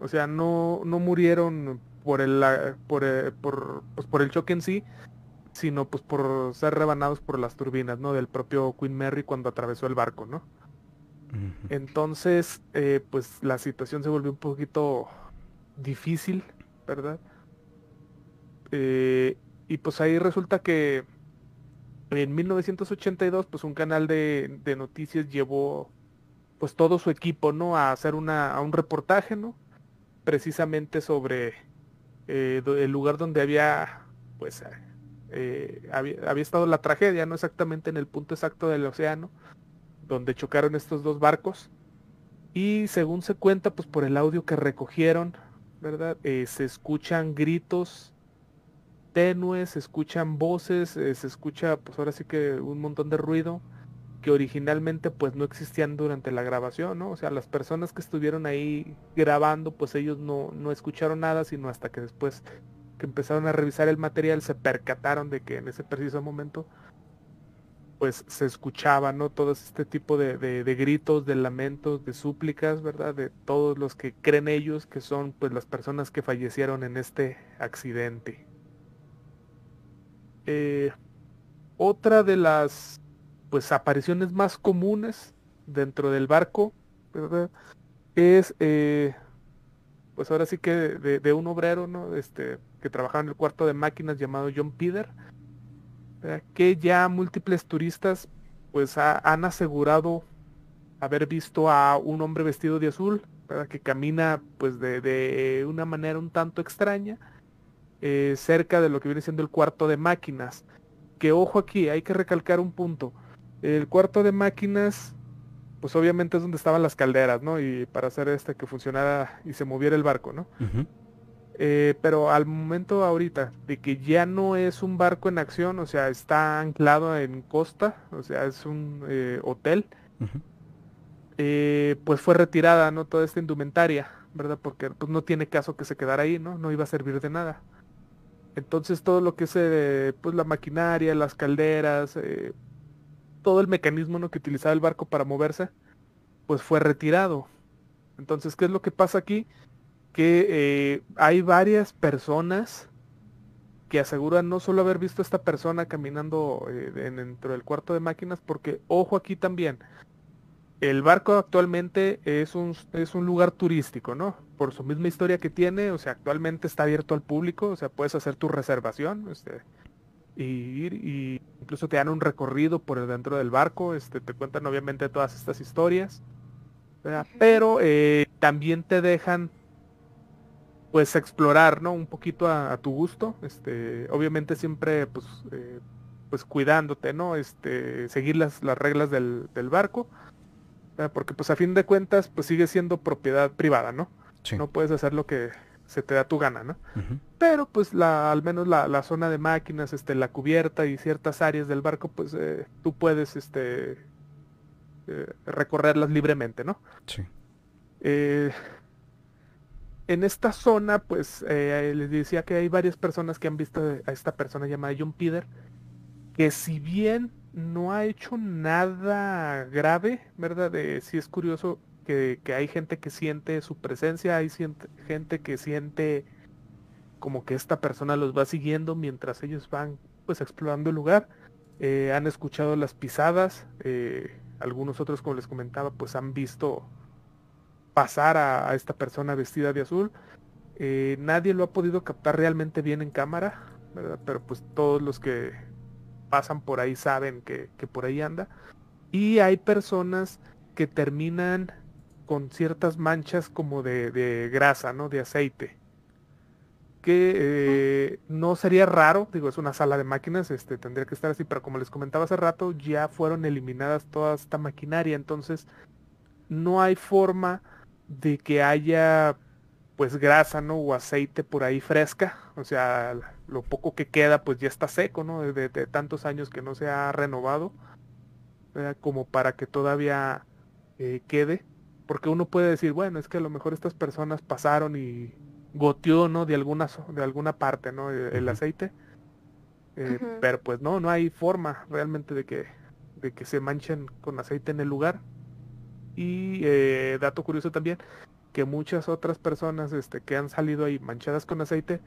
O sea, no, no murieron por el, por, eh, por, pues por el choque en sí, sino pues por ser rebanados por las turbinas, ¿no? Del propio Queen Mary cuando atravesó el barco, ¿no? Entonces, eh, pues la situación se volvió un poquito difícil, ¿verdad? Eh, y pues ahí resulta que en 1982, pues un canal de, noticias llevó pues todo su equipo, ¿no? A hacer una, a un reportaje, ¿no? Precisamente sobre eh, el lugar donde había, pues, eh, había, había, estado la tragedia, no exactamente en el punto exacto del océano, donde chocaron estos dos barcos. Y según se cuenta, pues por el audio que recogieron, ¿verdad? Se escuchan gritos tenues, se escuchan voces, se escucha, pues ahora sí que un montón de ruido que originalmente pues no existían durante la grabación, ¿no? O sea, las personas que estuvieron ahí grabando, pues ellos no, no escucharon nada, sino hasta que después que empezaron a revisar el material se percataron de que en ese preciso momento pues se escuchaba, ¿no? Todo este tipo de, de, gritos, de lamentos, de súplicas, ¿verdad? De todos los que creen ellos que son pues las personas que fallecieron en este accidente. Eh, otra de las pues apariciones más comunes dentro del barco. Es eh, pues ahora sí que de, un obrero, ¿no? Este, que trabajaba en el cuarto de máquinas llamado John Peter, que ya múltiples turistas pues han asegurado haber visto a un hombre vestido de azul, que camina pues de, una manera un tanto extraña, eh, cerca de lo que viene siendo el cuarto de máquinas. Que ojo aquí, hay que recalcar un punto. El cuarto de máquinas, pues obviamente es donde estaban las calderas, ¿no? Y para hacer este que funcionara y se moviera el barco, ¿no? Eh, pero al momento ahorita de que ya no es un barco en acción, o sea, está anclado en costa, o sea, es un eh, hotel, eh, pues fue retirada, ¿no? Toda esta indumentaria, ¿verdad? Porque pues no tiene caso que se quedara ahí, ¿no? No iba a servir de nada. Entonces todo lo que es pues la maquinaria, las calderas, todo el mecanismo que utilizaba el barco para moverse, pues fue retirado. Entonces, ¿qué es lo que pasa aquí? Que eh, hay varias personas que aseguran no solo haber visto a esta persona caminando eh, dentro del cuarto de máquinas, porque ojo aquí también, el barco actualmente es un, es un lugar turístico, ¿no? Por su misma historia que tiene, o sea, actualmente está abierto al público, o sea, puedes hacer tu reservación, este, y ir y incluso te dan un recorrido por el dentro del barco, este, te cuentan obviamente todas estas historias, pero eh, también te dejan pues explorar, ¿no? Un poquito a, tu gusto, este, obviamente siempre pues, eh, pues cuidándote, ¿no? Este, seguir las, las reglas del, del barco, porque pues a fin de cuentas pues sigue siendo propiedad privada, ¿no? No puedes hacer lo que se te da tu gana, ¿no? Pero pues la, al menos la, zona de máquinas, este, la cubierta y ciertas áreas del barco, pues eh, tú puedes este, eh, recorrerlas libremente, ¿no? Sí. Eh, en esta zona, pues les decía que hay varias personas que han visto a esta persona llamada John Peter, que si bien no ha hecho nada grave, ¿verdad? De, sí es curioso, que, hay gente que siente su presencia, hay gente que siente como que esta persona los va siguiendo mientras ellos van pues explorando el lugar. Eh, han escuchado las pisadas, eh, algunos otros como les comentaba pues han visto pasar a, esta persona vestida de azul. Eh, nadie lo ha podido captar realmente bien en cámara, pero pues todos los que pasan por ahí saben que, que por ahí anda. Y hay personas que terminan con ciertas manchas como de, grasa, ¿no? De aceite. Que eh, no sería raro, digo, es una sala de máquinas, este, tendría que estar así, pero como les comentaba hace rato, ya fueron eliminadas toda esta maquinaria, entonces no hay forma de que haya pues grasa, ¿no? O aceite por ahí fresca. O sea, lo poco que queda pues ya está seco, ¿no? De, tantos años que no se ha renovado. Como para que todavía eh, quede porque uno puede decir, bueno, es que a lo mejor estas personas pasaron y goteó, ¿no? De alguna, de alguna parte, ¿no? El, aceite. Eh, pero pues no, no hay forma realmente de que, de que se manchen con aceite en el lugar. Y eh, dato curioso también, que muchas otras personas este, que han salido ahí manchadas con aceite,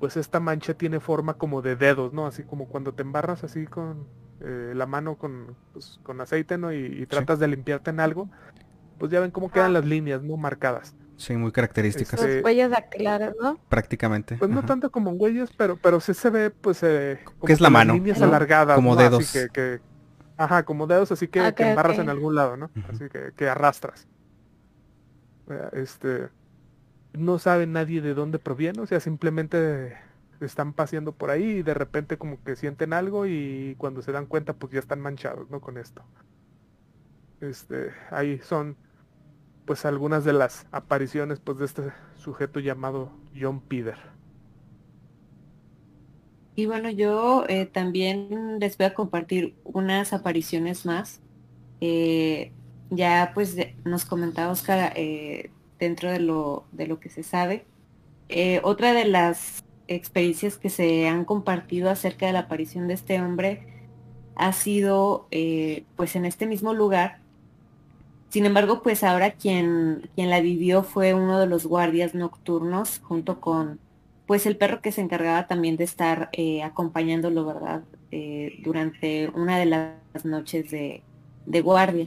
pues esta mancha tiene forma como de dedos, ¿no? Así como cuando te embarras así con eh, la mano con, pues, con aceite, ¿no? Y, tratas de limpiarte en algo, pues ya ven cómo quedan ah. las líneas, ¿no? Marcadas. Sí, muy características. Este, huellas dactilares, ¿no? Prácticamente. Pues no tanto como huellas, pero pero sí se ve, pues, eh, como es la mano? Líneas alargadas. Como dedos. que, ajá, como dedos, así que, embarras en algún lado, ¿no? Así que, que arrastras. Este, no sabe nadie de dónde proviene, o sea, simplemente están paseando por ahí y de repente como que sienten algo y cuando se dan cuenta pues ya están manchados, ¿no? Con esto. Este, ahí son pues algunas de las apariciones pues de este sujeto llamado John Peter. Y bueno, yo eh, también les voy a compartir unas apariciones más. Eh, ya pues nos comentaba Oscar eh, dentro de lo, de lo que se sabe. otra de las experiencias que se han compartido acerca de la aparición de este hombre ha sido pues en este mismo lugar sin embargo, pues ahora quien, quien la vivió fue uno de los guardias nocturnos junto con pues el perro que se encargaba también de estar eh, acompañándolo, ¿verdad? Eh, durante una de las noches de, guardia.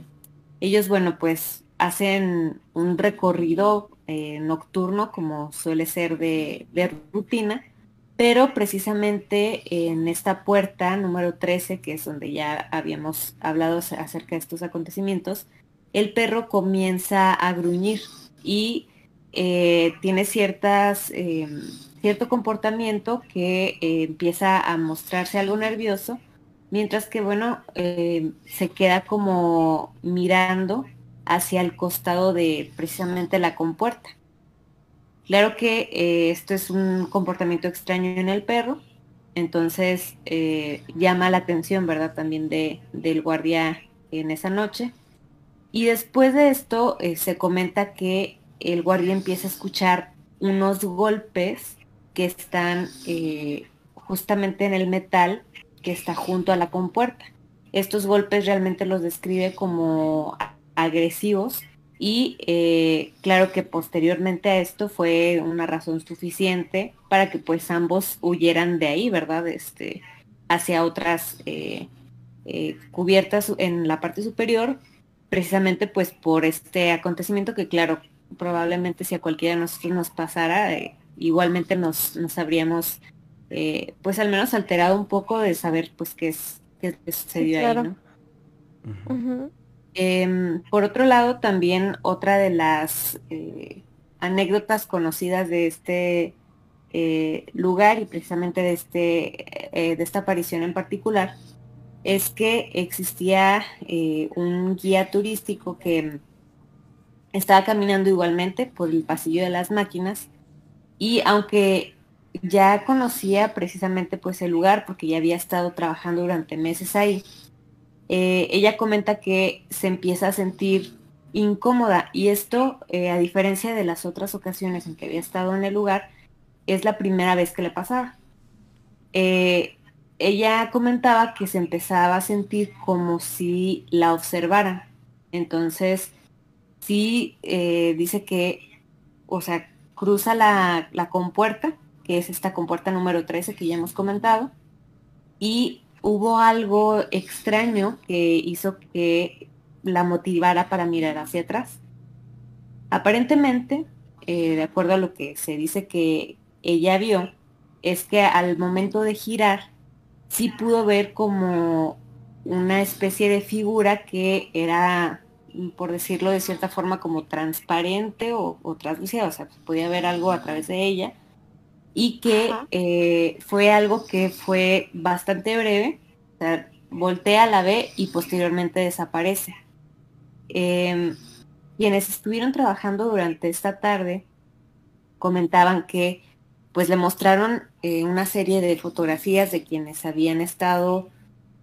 Ellos, bueno, pues hacen un recorrido eh, nocturno como suele ser de, rutina, pero precisamente en esta puerta número 13, que es donde ya habíamos hablado acerca de estos acontecimientos, el perro comienza a gruñir y eh, tiene ciertas, em, cierto comportamiento que eh, empieza a mostrarse algo nervioso, mientras que, bueno, em, se queda como mirando hacia el costado de precisamente la compuerta. Claro que eh, esto es un comportamiento extraño en el perro, entonces llama la atención, ¿verdad? También de, del guardia en esa noche. Y después de esto eh, se comenta que el guardia empieza a escuchar unos golpes que están eh, justamente en el metal que está junto a la compuerta. Estos golpes realmente los describe como agresivos y eh, claro que posteriormente a esto fue una razón suficiente para que pues ambos huyeran de ahí, ¿verdad? Este, hacia otras cubiertas en la parte superior precisamente pues por este acontecimiento que claro, probablemente si a cualquiera de nosotros nos pasara, eh, igualmente nos, nos habríamos eh, pues al menos alterado un poco de saber pues qué es qué sucedió ahí, ¿no? Em, por otro lado, también otra de las eh, anécdotas conocidas de este lugar y precisamente de este de esta aparición en particular es que existía eh, un guía turístico que estaba caminando igualmente por el pasillo de las máquinas y aunque ya conocía precisamente pues el lugar porque ya había estado trabajando durante meses ahí, eh, ella comenta que se empieza a sentir incómoda y esto eh, a diferencia de las otras ocasiones en que había estado en el lugar es la primera vez que le pasaba ella comentaba que se empezaba a sentir como si la observara. Entonces, sí eh, dice que, o sea, cruza la, la, compuerta, que es esta compuerta número 13 que ya hemos comentado, y hubo algo extraño que hizo que la motivara para mirar hacia atrás. Aparentemente, eh, de acuerdo a lo que se dice que ella vio, es que al momento de girar, sí pudo ver como una especie de figura que era, por decirlo de cierta forma, como transparente o, o translúcida, o sea, podía ver algo a través de ella, y que eh, fue algo que fue bastante breve, o sea, voltea, la ve y posteriormente desaparece. Em, quienes estuvieron trabajando durante esta tarde comentaban que pues le mostraron eh, una serie de fotografías de quienes habían estado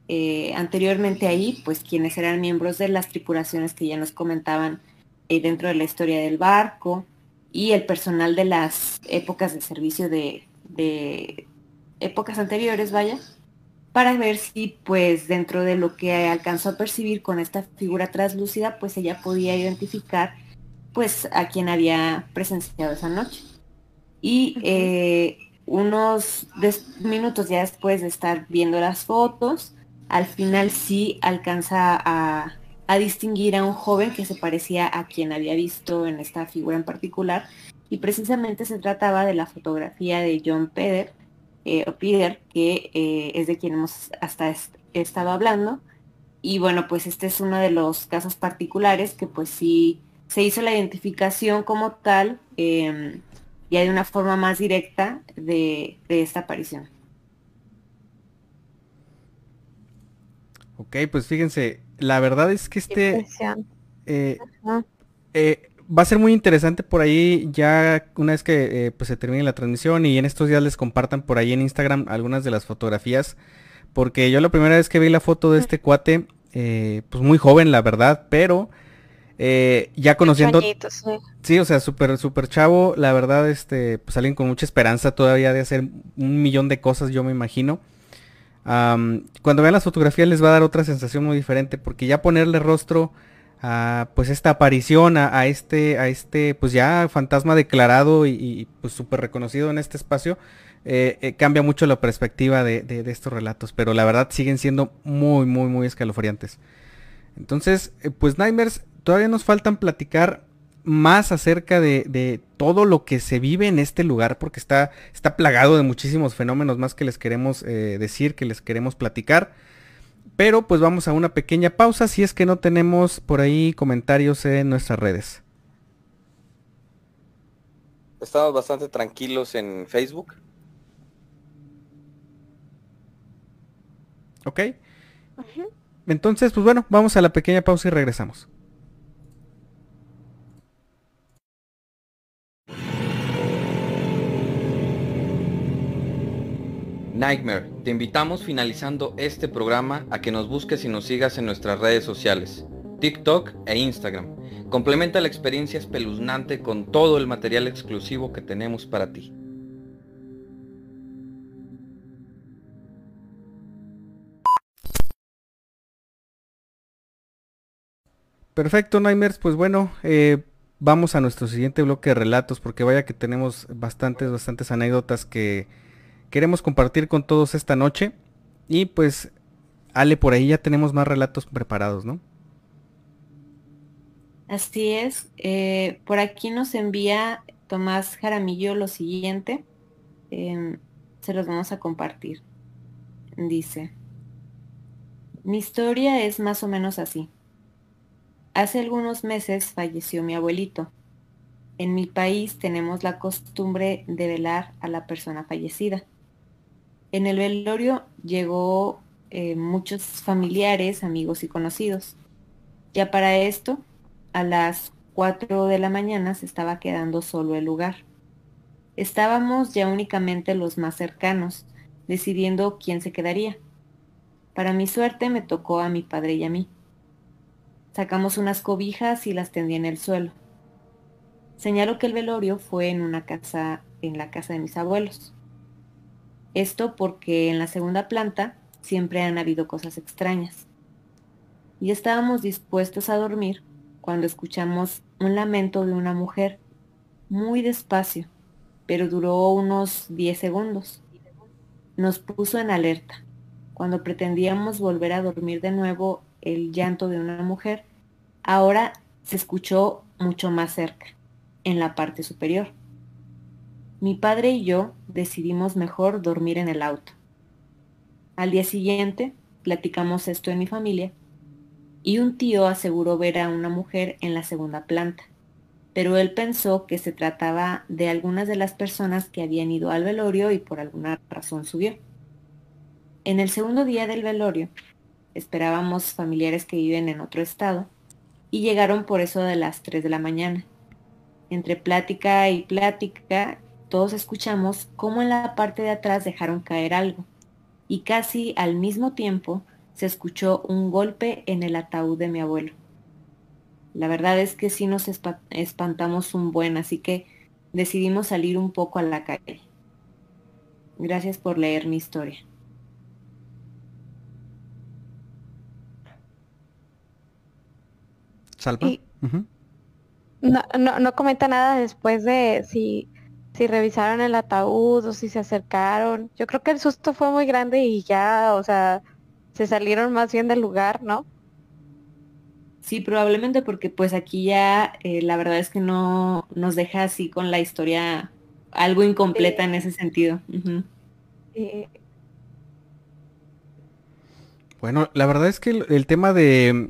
eh, anteriormente ahí, pues quienes eran miembros de las tripulaciones que ya nos comentaban eh, dentro de la historia del barco y el personal de las épocas de servicio de, épocas anteriores, vaya. para ver si pues dentro de lo que alcanzó a percibir con esta figura translúcida, pues ella podía identificar pues a quien había presenciado esa noche. Y eh, unos minutos ya después de estar viendo las fotos, al final sí alcanza a, a, distinguir a un joven que se parecía a quien había visto en esta figura en particular. Y precisamente se trataba de la fotografía de John Peder, eh, Peter, que eh, es de quien hemos hasta estado hablando. Y bueno, pues este es uno de los casos particulares que pues sí se hizo la identificación como tal eh, ya de una forma más directa de, esta aparición. Ok, pues fíjense, la verdad es que este eh, eh, va a ser muy interesante por ahí ya una vez que eh, pues se termine la transmisión y en estos días les compartan por ahí en Instagram algunas de las fotografías porque yo la primera vez que vi la foto de este cuate pues muy joven la verdad pero eh, ya conociendo. sí. o sea, súper, súper chavo. La verdad, este, pues alguien con mucha esperanza todavía de hacer un millón de cosas, yo me imagino. Cuando vean las fotografías les va a dar otra sensación muy diferente. Porque ya ponerle rostro a pues esta aparición, a, este, a este, pues ya fantasma declarado y, pues súper reconocido en este espacio. Eh, eh, cambia mucho la perspectiva de, estos relatos. Pero la verdad siguen siendo muy, muy, muy escalofriantes. Entonces, pues Nightmares todavía nos faltan platicar más acerca de, todo lo que se vive en este lugar, porque está, está plagado de muchísimos fenómenos más que les queremos eh, decir, que les queremos platicar. Pero pues vamos a una pequeña pausa si es que no tenemos por ahí comentarios en nuestras redes. Estamos bastante tranquilos en Facebook. Ok. Entonces, pues bueno, vamos a la pequeña pausa y regresamos. Nightmare, te invitamos finalizando este programa a que nos busques y nos sigas en nuestras redes sociales, TikTok e Instagram. Complementa la experiencia espeluznante con todo el material exclusivo que tenemos para ti. Perfecto, Nightmares. Pues bueno, eh, vamos a nuestro siguiente bloque de relatos porque vaya que tenemos bastantes, bastantes anécdotas que queremos compartir con todos esta noche. Y pues, Ale, por ahí ya tenemos más relatos preparados, ¿no? Así es. Eh, por aquí nos envía Tomás Jaramillo lo siguiente. Em, se los vamos a compartir. Dice, mi historia es más o menos así. Hace algunos meses falleció mi abuelito. En mi país tenemos la costumbre de velar a la persona fallecida. En el velorio llegó eh, muchos familiares, amigos y conocidos. Ya para esto, a las 4 de la mañana se estaba quedando solo el lugar. Estábamos ya únicamente los más cercanos, decidiendo quién se quedaría. Para mi suerte me tocó a mi padre y a mí. Sacamos unas cobijas y las tendí en el suelo. Señalo que el velorio fue en una casa, en la casa de mis abuelos. Esto porque en la segunda planta siempre han habido cosas extrañas. Y estábamos dispuestos a dormir cuando escuchamos un lamento de una mujer muy despacio, pero duró unos 10 segundos. Nos puso en alerta. Cuando pretendíamos volver a dormir de nuevo el llanto de una mujer, ahora se escuchó mucho más cerca, en la parte superior. Mi padre y yo decidimos mejor dormir en el auto. Al día siguiente, platicamos esto en mi familia y un tío aseguró ver a una mujer en la segunda planta, pero él pensó que se trataba de algunas de las personas que habían ido al velorio y por alguna razón subió. En el segundo día del velorio, esperábamos familiares que viven en otro estado y llegaron por eso de las 3 de la mañana. Entre plática y plática todos escuchamos cómo en la parte de atrás dejaron caer algo, y casi al mismo tiempo se escuchó un golpe en el ataúd de mi abuelo. La verdad es que sí nos espantamos un buen, así que decidimos salir un poco a la calle. Gracias por leer mi historia. Salva. No, no, no, comenta nada después de si si revisaron el ataúd o si se acercaron. Yo creo que el susto fue muy grande y ya, o sea, se salieron más bien del lugar, ¿no? Sí, probablemente porque pues aquí ya eh, la verdad es que no nos deja así con la historia algo incompleta en ese sentido. Bueno, la verdad es que el, tema de,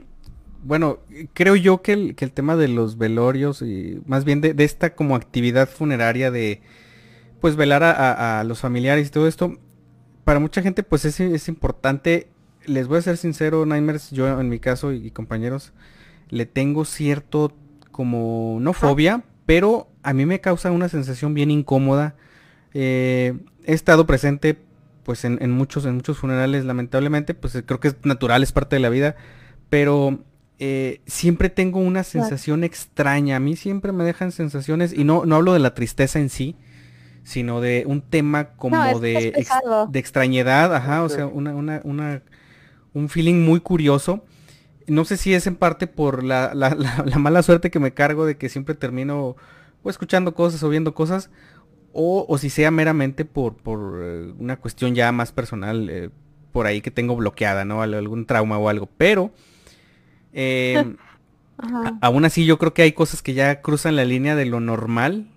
bueno, creo yo que el, tema de los velorios y más bien de, esta como actividad funeraria de, pues velar a, los familiares y todo esto, para mucha gente pues es, es importante. Les voy a ser sincero, Nightmares, yo en mi caso y, compañeros, le tengo cierto como, no fobia, pero a mí me causa una sensación bien incómoda. Eh, he estado presente pues en, muchos, en muchos funerales, lamentablemente, pues creo que es natural, es parte de la vida, pero eh, siempre tengo una sensación extraña. A mí siempre me dejan sensaciones, y no, no hablo de la tristeza en sí, sino de un tema como de, de extrañedad, ajá, o sea, una, una, una, un feeling muy curioso. No sé si es en parte por la, la, la, mala suerte que me cargo de que siempre termino o escuchando cosas o viendo cosas, o, si sea meramente por, por eh, una cuestión ya más personal, eh, por ahí que tengo bloqueada, ¿no? Algún trauma o algo. Pero, em, aún así yo creo que hay cosas que ya cruzan la línea de lo normal,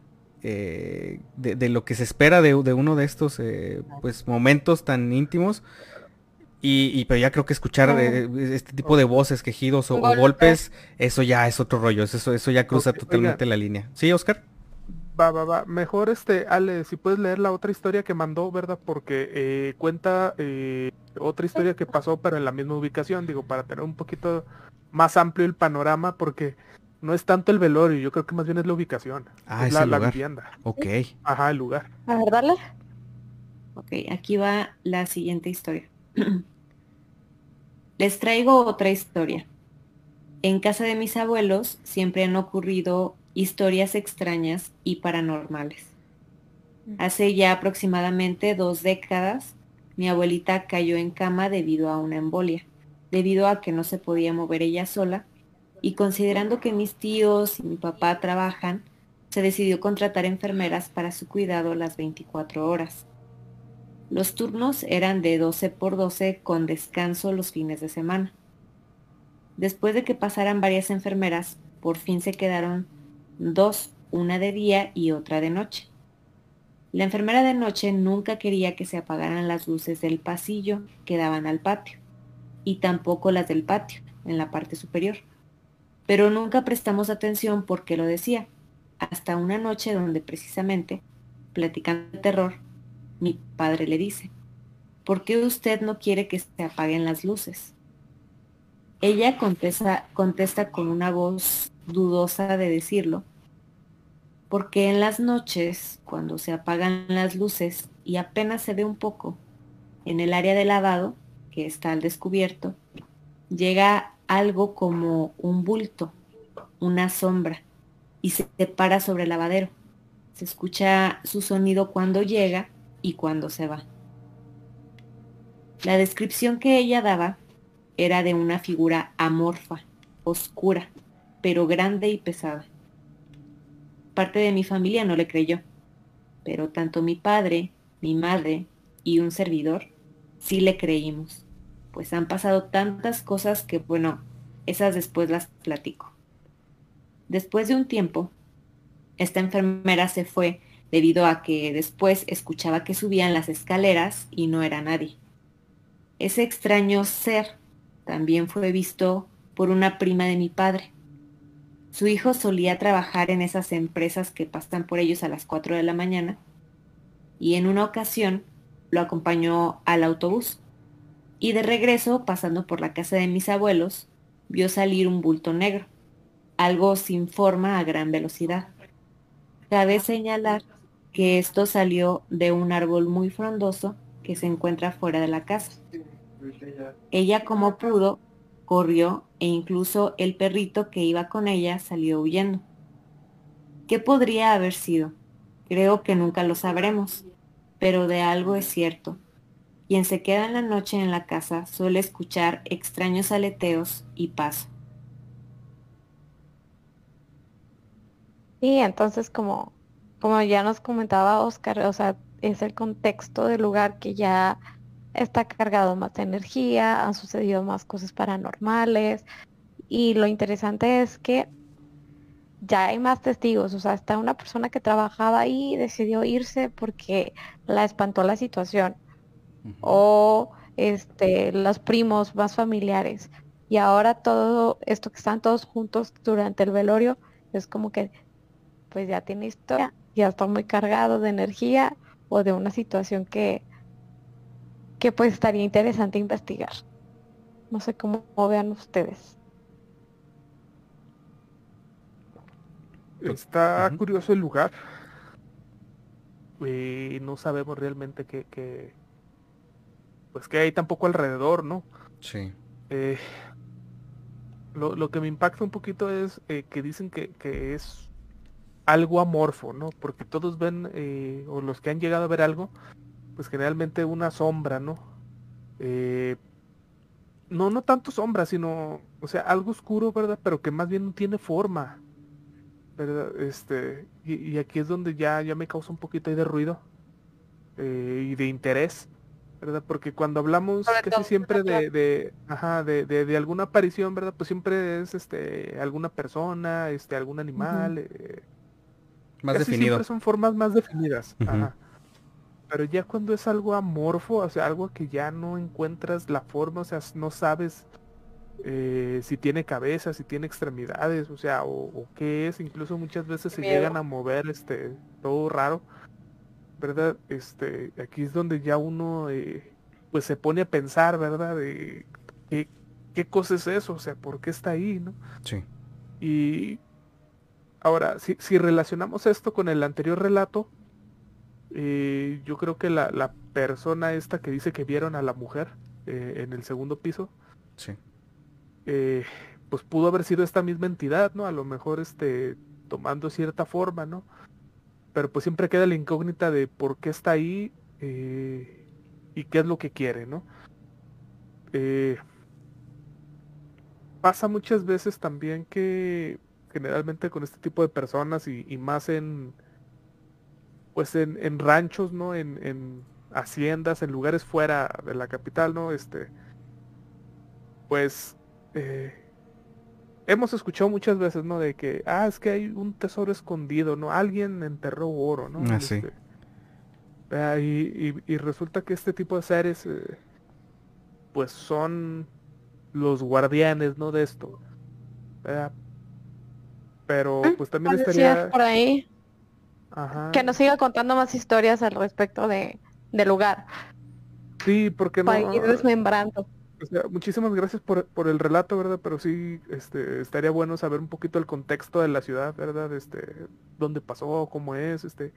eh, de, lo que se espera de, uno de estos pues momentos tan íntimos. Y, pero ya creo que escuchar este tipo de voces, quejidos o, golpes, eso ya es otro rollo, eso, eso ya cruza totalmente la línea. ¿Sí, Oscar? Va, va, va. Mejor este, Ale, si puedes leer la otra historia que mandó, ¿verdad? Porque eh, cuenta eh, otra historia que pasó, pero en la misma ubicación, digo, para tener un poquito más amplio el panorama, porque no es tanto el velorio, yo creo que más bien es la ubicación. Ah, es la, la, vivienda. Ok. Ajá, el lugar. A ver, dale. Ok, aquí va la siguiente historia. Les traigo otra historia. En casa de mis abuelos siempre han ocurrido historias extrañas y paranormales. Hace ya aproximadamente dos décadas, mi abuelita cayó en cama debido a una embolia, debido a que no se podía mover ella sola, y considerando que mis tíos y mi papá trabajan, se decidió contratar enfermeras para su cuidado las 24 horas. Los turnos eran de 12 por 12 con descanso los fines de semana. Después de que pasaran varias enfermeras, por fin se quedaron dos, una de día y otra de noche. La enfermera de noche nunca quería que se apagaran las luces del pasillo que daban al patio, y tampoco las del patio, en la parte superior. Pero nunca prestamos atención porque lo decía, hasta una noche donde precisamente, platicando de terror, mi padre le dice, ¿por qué usted no quiere que se apaguen las luces? Ella contesta, contesta con una voz dudosa de decirlo, porque en las noches, cuando se apagan las luces y apenas se ve un poco, en el área de lavado, que está al descubierto, llega algo como un bulto, una sombra, y se para sobre el lavadero. Se escucha su sonido cuando llega y cuando se va. La descripción que ella daba era de una figura amorfa, oscura, pero grande y pesada. Parte de mi familia no le creyó, pero tanto mi padre, mi madre y un servidor sí le creímos, pues han pasado tantas cosas que, bueno, esas después las platico. Después de un tiempo, esta enfermera se fue debido a que después escuchaba que subían las escaleras y no era nadie. Ese extraño ser también fue visto por una prima de mi padre, su hijo solía trabajar en esas empresas que pasan por ellos a las 4 de la mañana y en una ocasión lo acompañó al autobús y de regreso, pasando por la casa de mis abuelos, vio salir un bulto negro, algo sin forma a gran velocidad. Cabe señalar que esto salió de un árbol muy frondoso que se encuentra fuera de la casa. Ella como pudo corrió e incluso el perrito que iba con ella salió huyendo. ¿Qué podría haber sido? Creo que nunca lo sabremos, pero de algo es cierto. Quien se queda en la noche en la casa suele escuchar extraños aleteos y paso. Y entonces como, como ya nos comentaba Oscar, o sea, es el contexto del lugar que ya está cargado más de energía, han sucedido más cosas paranormales y lo interesante es que ya hay más testigos, o sea, hasta una persona que trabajaba ahí decidió irse porque la espantó la situación o este los primos más familiares y ahora todo esto que están todos juntos durante el velorio es como que pues ya tiene historia, ya está muy cargado de energía o de una situación que que pues estaría interesante investigar. No sé cómo vean ustedes. Está curioso el lugar. Y no sabemos realmente qué, pues que hay tampoco alrededor, ¿no? Sí. Eh, lo, que me impacta un poquito es eh, que dicen que, es algo amorfo, ¿no? Porque todos ven, eh, o los que han llegado a ver algo, pues generalmente una sombra, ¿no? no, no tanto sombra, sino, o sea, algo oscuro, ¿verdad? Pero que más bien no tiene forma. ¿verdad? Este, y, aquí es donde ya, ya me causa un poquito ahí de ruido eh, y de interés, ¿verdad? Porque cuando hablamos casi siempre de, de, ajá, de, de, alguna aparición, ¿verdad? Pues siempre es este alguna persona, este, algún animal. Eh, más definido. Siempre son formas más definidas. Ajá. Pero ya cuando es algo amorfo, o sea, algo que ya no encuentras la forma, o sea, no sabes eh, si tiene cabeza, si tiene extremidades, o sea, o, qué es, incluso muchas veces se llegan a mover, este, todo raro, ¿verdad? Este, aquí es donde ya uno, eh, pues se pone a pensar, ¿verdad? De qué, qué cosa es eso, o sea, ¿por qué está ahí, no? Sí. Y ahora, si, si relacionamos esto con el anterior relato, eh, yo creo que la, la, persona esta que dice que vieron a la mujer en el segundo piso, sí eh, pues pudo haber sido esta misma entidad, ¿no? A lo mejor este, tomando cierta forma, ¿no? Pero pues siempre queda la incógnita de por qué está ahí eh, y qué es lo que quiere, ¿no? Eh, pasa muchas veces también que generalmente con este tipo de personas y, más en pues en, en ranchos, ¿no? En, en, haciendas, en lugares fuera de la capital, ¿no? Este, pues eh, hemos escuchado muchas veces, ¿no? De que, ah, es que hay un tesoro escondido, ¿no? Alguien enterró oro, ¿no? Ah, este, y, resulta que este tipo de seres, eh, pues son los guardianes, ¿no? De esto. Pero mm, pues también estaría... Por ahí. Que nos siga contando más historias al respecto de, del lugar. Sí, porque no... Para ir desmembrando muchísimas gracias por, el relato, ¿verdad? Pero sí, este, estaría bueno saber un poquito el contexto de la ciudad, ¿verdad? Este, dónde pasó, cómo es, este,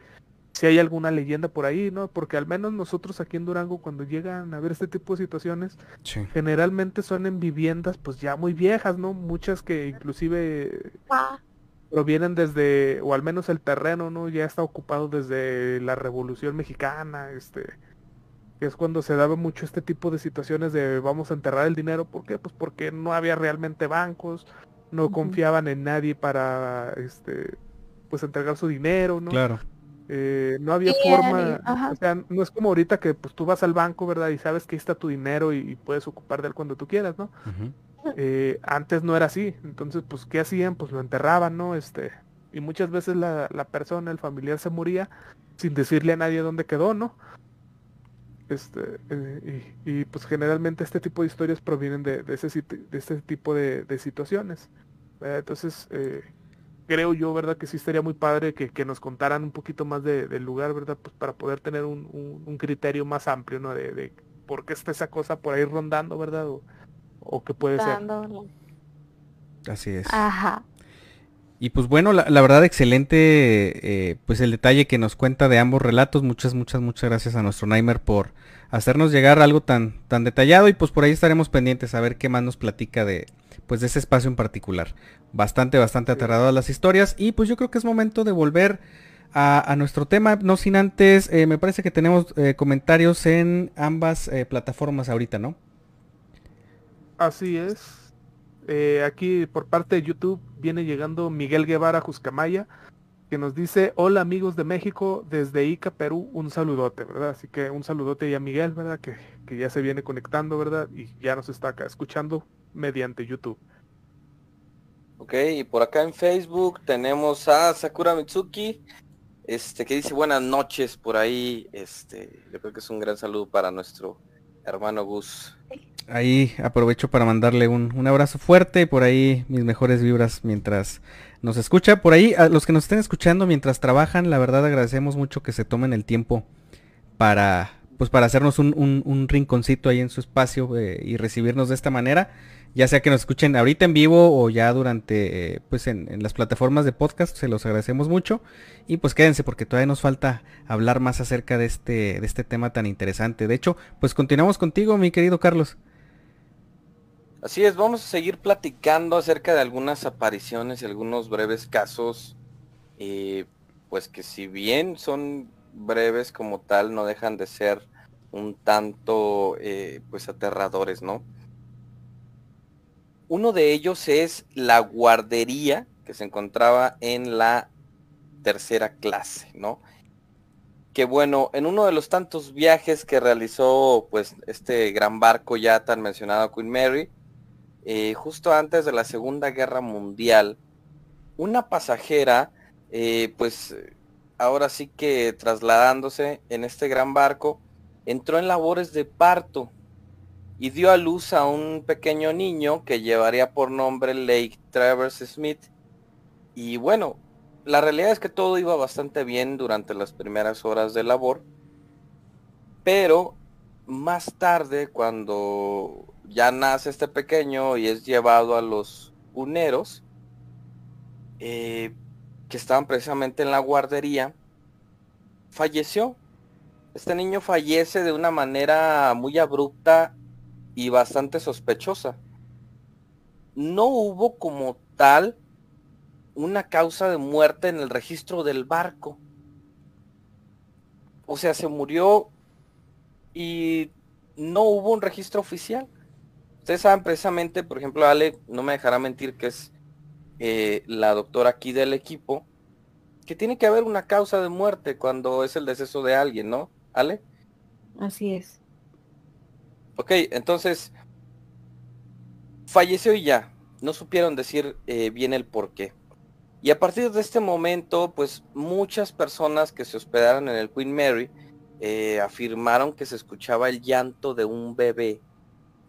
si hay alguna leyenda por ahí, ¿no? Porque al menos nosotros aquí en Durango, cuando llegan a ver este tipo de situaciones, generalmente son en viviendas, pues ya muy viejas, ¿no? Muchas que inclusive ah. Provienen desde, o al menos el terreno, ¿no? Ya está ocupado desde la Revolución Mexicana, este que es cuando se daba mucho este tipo de situaciones de vamos a enterrar el dinero. ¿Por qué? Pues porque no había realmente bancos, no confiaban en nadie para este pues entregar su dinero, ¿no? Claro. Eh, no había forma, o sea, no es como ahorita que pues tú vas al banco, ¿verdad? Y sabes que ahí está tu dinero y, puedes ocupar de él cuando tú quieras, ¿no? Eh, antes no era así, entonces pues ¿qué hacían? Pues lo enterraban, ¿no? Este, y muchas veces la, la persona, el familiar se moría sin decirle a nadie dónde quedó, ¿no? Este, eh, y, pues generalmente este tipo de historias provienen de, de, ese, de este tipo de, situaciones. Entonces, eh, creo yo, ¿verdad? Que sí estaría muy padre que, nos contaran un poquito más del lugar, ¿verdad? Pues para poder tener un, criterio más amplio, ¿no? De, por qué está esa cosa por ahí rondando, ¿verdad? O, qué puede ser. Así es. Ajá. Y pues bueno, la, verdad excelente, eh, pues el detalle que nos cuenta de ambos relatos. Muchas, muchas, muchas gracias a nuestro Naimer por hacernos llegar algo tan, tan detallado y pues por ahí estaremos pendientes a ver qué más nos platica de, pues de ese espacio en particular. Bastante, bastante aterradoras las historias y pues yo creo que es momento de volver a, nuestro tema, no sin antes, eh, me parece que tenemos eh, comentarios en ambas plataformas ahorita, ¿no? Así es. Eh, aquí por parte de YouTube viene llegando Miguel Guevara Juscamaya. que nos dice, hola amigos de México, desde Ica, Perú, un saludote, ¿verdad? Así que un saludote a Miguel, ¿verdad? Que, que ya se viene conectando, ¿verdad? Y ya nos está acá escuchando mediante YouTube. Ok, y por acá en Facebook tenemos a Sakura Mitsuki, este, que dice buenas noches por ahí. Este, yo creo que es un gran saludo para nuestro hermano Gus. Ahí aprovecho para mandarle un, un abrazo fuerte, por ahí mis mejores vibras mientras nos escucha. Por ahí, a los que nos estén escuchando mientras trabajan, la verdad agradecemos mucho que se tomen el tiempo para, pues para hacernos un, un, rinconcito ahí en su espacio eh, y recibirnos de esta manera. Ya sea que nos escuchen ahorita en vivo o ya durante, eh, pues en, las plataformas de podcast, se los agradecemos mucho. Y pues quédense porque todavía nos falta hablar más acerca de este, de este tema tan interesante. De hecho, pues continuamos contigo, mi querido Carlos. Así es, vamos a seguir platicando acerca de algunas apariciones y algunos breves casos, eh, pues que si bien son breves como tal, no dejan de ser un tanto, eh, pues aterradores, ¿no? Uno de ellos es la guardería que se encontraba en la tercera clase, ¿no? Que bueno, en uno de los tantos viajes que realizó, pues, este gran barco ya tan mencionado Queen Mary, eh, justo antes de la Segunda Guerra Mundial, una pasajera, eh, pues ahora sí que trasladándose en este gran barco, entró en labores de parto y dio a luz a un pequeño niño que llevaría por nombre Lake Travers Smith. Y bueno, la realidad es que todo iba bastante bien durante las primeras horas de labor, pero más tarde cuando ya nace este pequeño y es llevado a los uneros, eh, que estaban precisamente en la guardería, falleció. Este niño fallece de una manera muy abrupta y bastante sospechosa. No hubo como tal una causa de muerte en el registro del barco. O sea, se murió y no hubo un registro oficial. Ustedes saben precisamente, por ejemplo, Ale, no me dejará mentir que es eh, la doctora aquí del equipo, que tiene que haber una causa de muerte cuando es el deceso de alguien, ¿no? Ale. Así es. Ok, entonces, falleció y ya. No supieron decir eh, bien el por qué. Y a partir de este momento, pues muchas personas que se hospedaron en el Queen Mary eh, afirmaron que se escuchaba el llanto de un bebé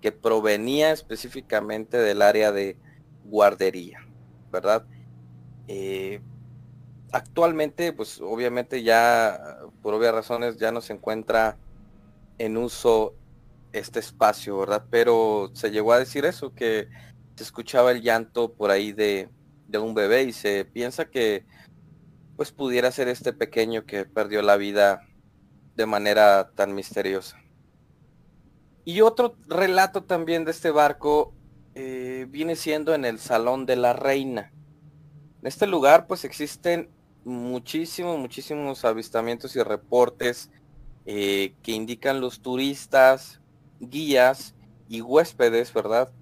que provenía específicamente del área de guardería, ¿verdad? Eh, actualmente, pues obviamente ya, por obvias razones, ya no se encuentra en uso este espacio, ¿verdad? Pero se llegó a decir eso, que se escuchaba el llanto por ahí de, de un bebé y se piensa que pues pudiera ser este pequeño que perdió la vida de manera tan misteriosa. Y otro relato también de este barco eh, viene siendo en el Salón de la Reina. En este lugar pues existen muchísimos, muchísimos avistamientos y reportes eh, que indican los turistas, guías y huéspedes, ¿verdad?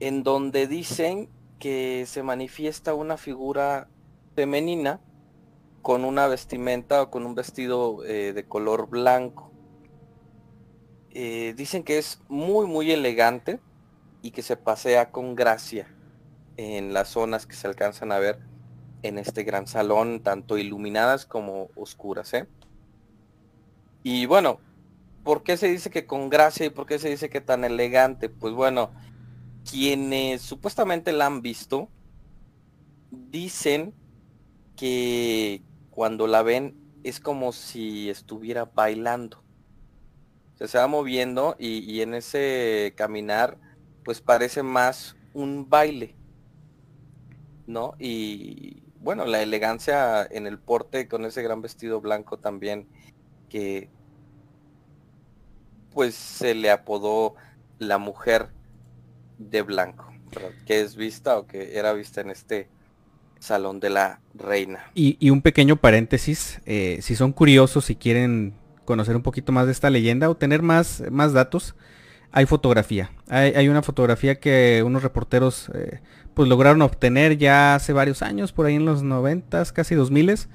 En donde dicen que se manifiesta una figura femenina con una vestimenta o con un vestido eh, de color blanco. Eh, dicen que es muy muy elegante y que se pasea con gracia en las zonas que se alcanzan a ver en este gran salón, tanto iluminadas como oscuras. ¿eh? Y bueno, ¿por qué se dice que con gracia y por qué se dice que tan elegante? Pues bueno, quienes supuestamente la han visto, dicen que cuando la ven es como si estuviera bailando se va moviendo y, en ese caminar pues parece más un baile, ¿no? Y bueno, la elegancia en el porte con ese gran vestido blanco también que pues se le apodó la mujer de blanco, que es vista o que era vista en este salón de la reina. Y, un pequeño paréntesis, eh, si son curiosos, si quieren conocer un poquito más de esta leyenda o tener más, más datos, hay fotografía. Hay, una fotografía que unos reporteros eh, pues lograron obtener ya hace varios años, por ahí en los noventas, casi dos miles.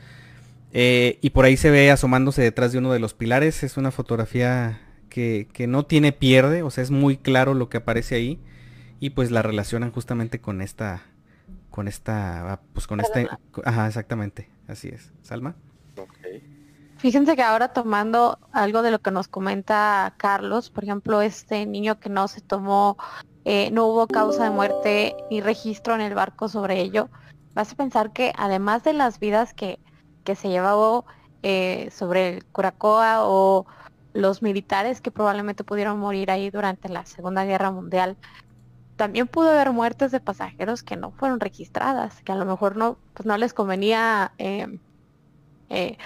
Eh, y por ahí se ve asomándose detrás de uno de los pilares. Es una fotografía que, que, no tiene pierde, o sea, es muy claro lo que aparece ahí. Y pues la relacionan justamente con esta, con esta, ah, pues con esta, ajá, exactamente, así es. Salma. Fíjense que ahora tomando algo de lo que nos comenta Carlos, por ejemplo, este niño que no se tomó, eh, no hubo causa de muerte ni registro en el barco sobre ello, vas a pensar que además de las vidas que, que se llevó eh, sobre el Curacoa o los militares que probablemente pudieron morir ahí durante la Segunda Guerra Mundial, también pudo haber muertes de pasajeros que no fueron registradas, que a lo mejor no, pues no les convenía eh, eh,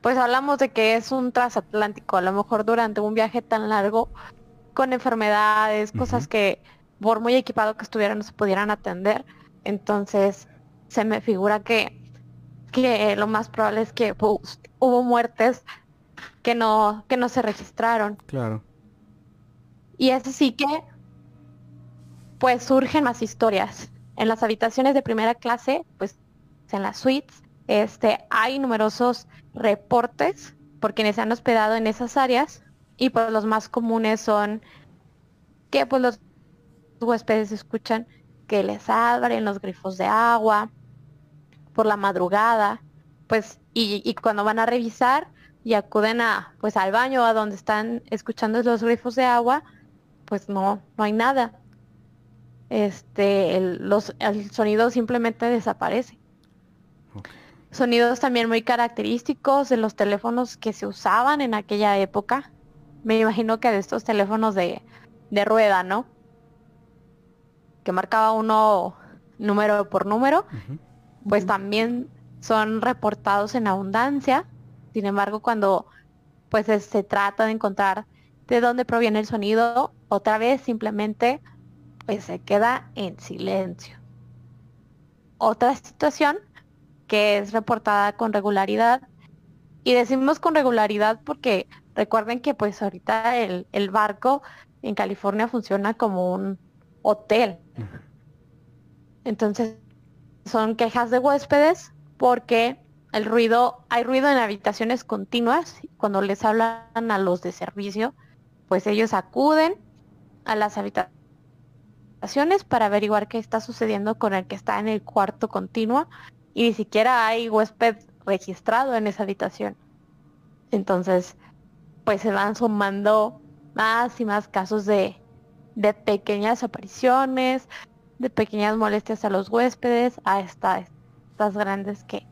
pues hablamos de que es un transatlántico, a lo mejor durante un viaje tan largo, con enfermedades, cosas que por muy equipado que estuvieran no se pudieran atender. Entonces se me figura que, que lo más probable es que pues, hubo muertes que no, que no se registraron. Claro. Y es así que pues surgen más historias. En las habitaciones de primera clase, pues en las suites, este, hay numerosos reportes por quienes se han hospedado en esas áreas y pues los más comunes son que pues los huéspedes escuchan que les abren los grifos de agua por la madrugada, pues y, y cuando van a revisar y acuden a pues al baño a donde están escuchando los grifos de agua, pues no no hay nada. Este el, los, el sonido simplemente desaparece. Sonidos también muy característicos de los teléfonos que se usaban en aquella época. Me imagino que de estos teléfonos de, rueda, ¿no? Que marcaba uno número por número, pues también son reportados en abundancia. Sin embargo, cuando pues se trata de encontrar de dónde proviene el sonido, otra vez simplemente pues se queda en silencio. Otra situación que es reportada con regularidad. Y decimos con regularidad porque recuerden que pues ahorita el, barco en California funciona como un hotel. Entonces son quejas de huéspedes porque el ruido, hay ruido en habitaciones continuas. Cuando les hablan a los de servicio, pues ellos acuden a las habitaciones para averiguar qué está sucediendo con el que está en el cuarto continuo y ni siquiera hay huésped registrado en esa habitación. Entonces, pues se van sumando más y más casos de, pequeñas apariciones, de pequeñas molestias a los huéspedes, a estas grandes que,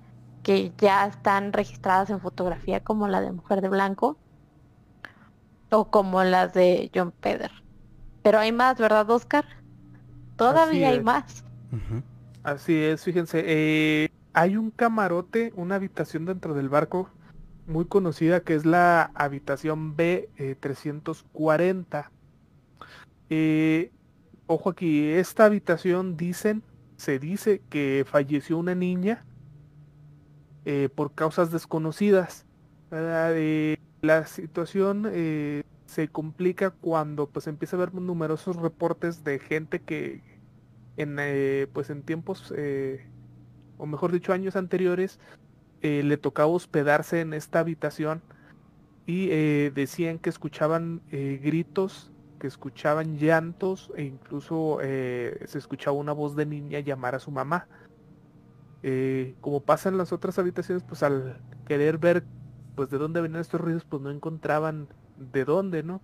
que ya están registradas en fotografía como la de Mujer de Blanco o como las de John Peder. Pero hay más, ¿verdad, Oscar? Todavía hay más. Así es, fíjense, eh, hay un camarote, una habitación dentro del barco muy conocida que es la habitación B340. Eh, eh, ojo aquí, esta habitación dicen, se dice que falleció una niña por causas desconocidas. la situación se complica cuando pues empieza a haber numerosos reportes de gente que en pues en tiempos o mejor dicho años anteriores, eh, le tocaba hospedarse en esta habitación y eh, decían que escuchaban eh, gritos, que escuchaban llantos e incluso se escuchaba una voz de niña llamar a su mamá. Como pasa en las otras habitaciones, pues al querer ver pues de dónde venían estos ruidos, pues no encontraban de dónde, ¿no?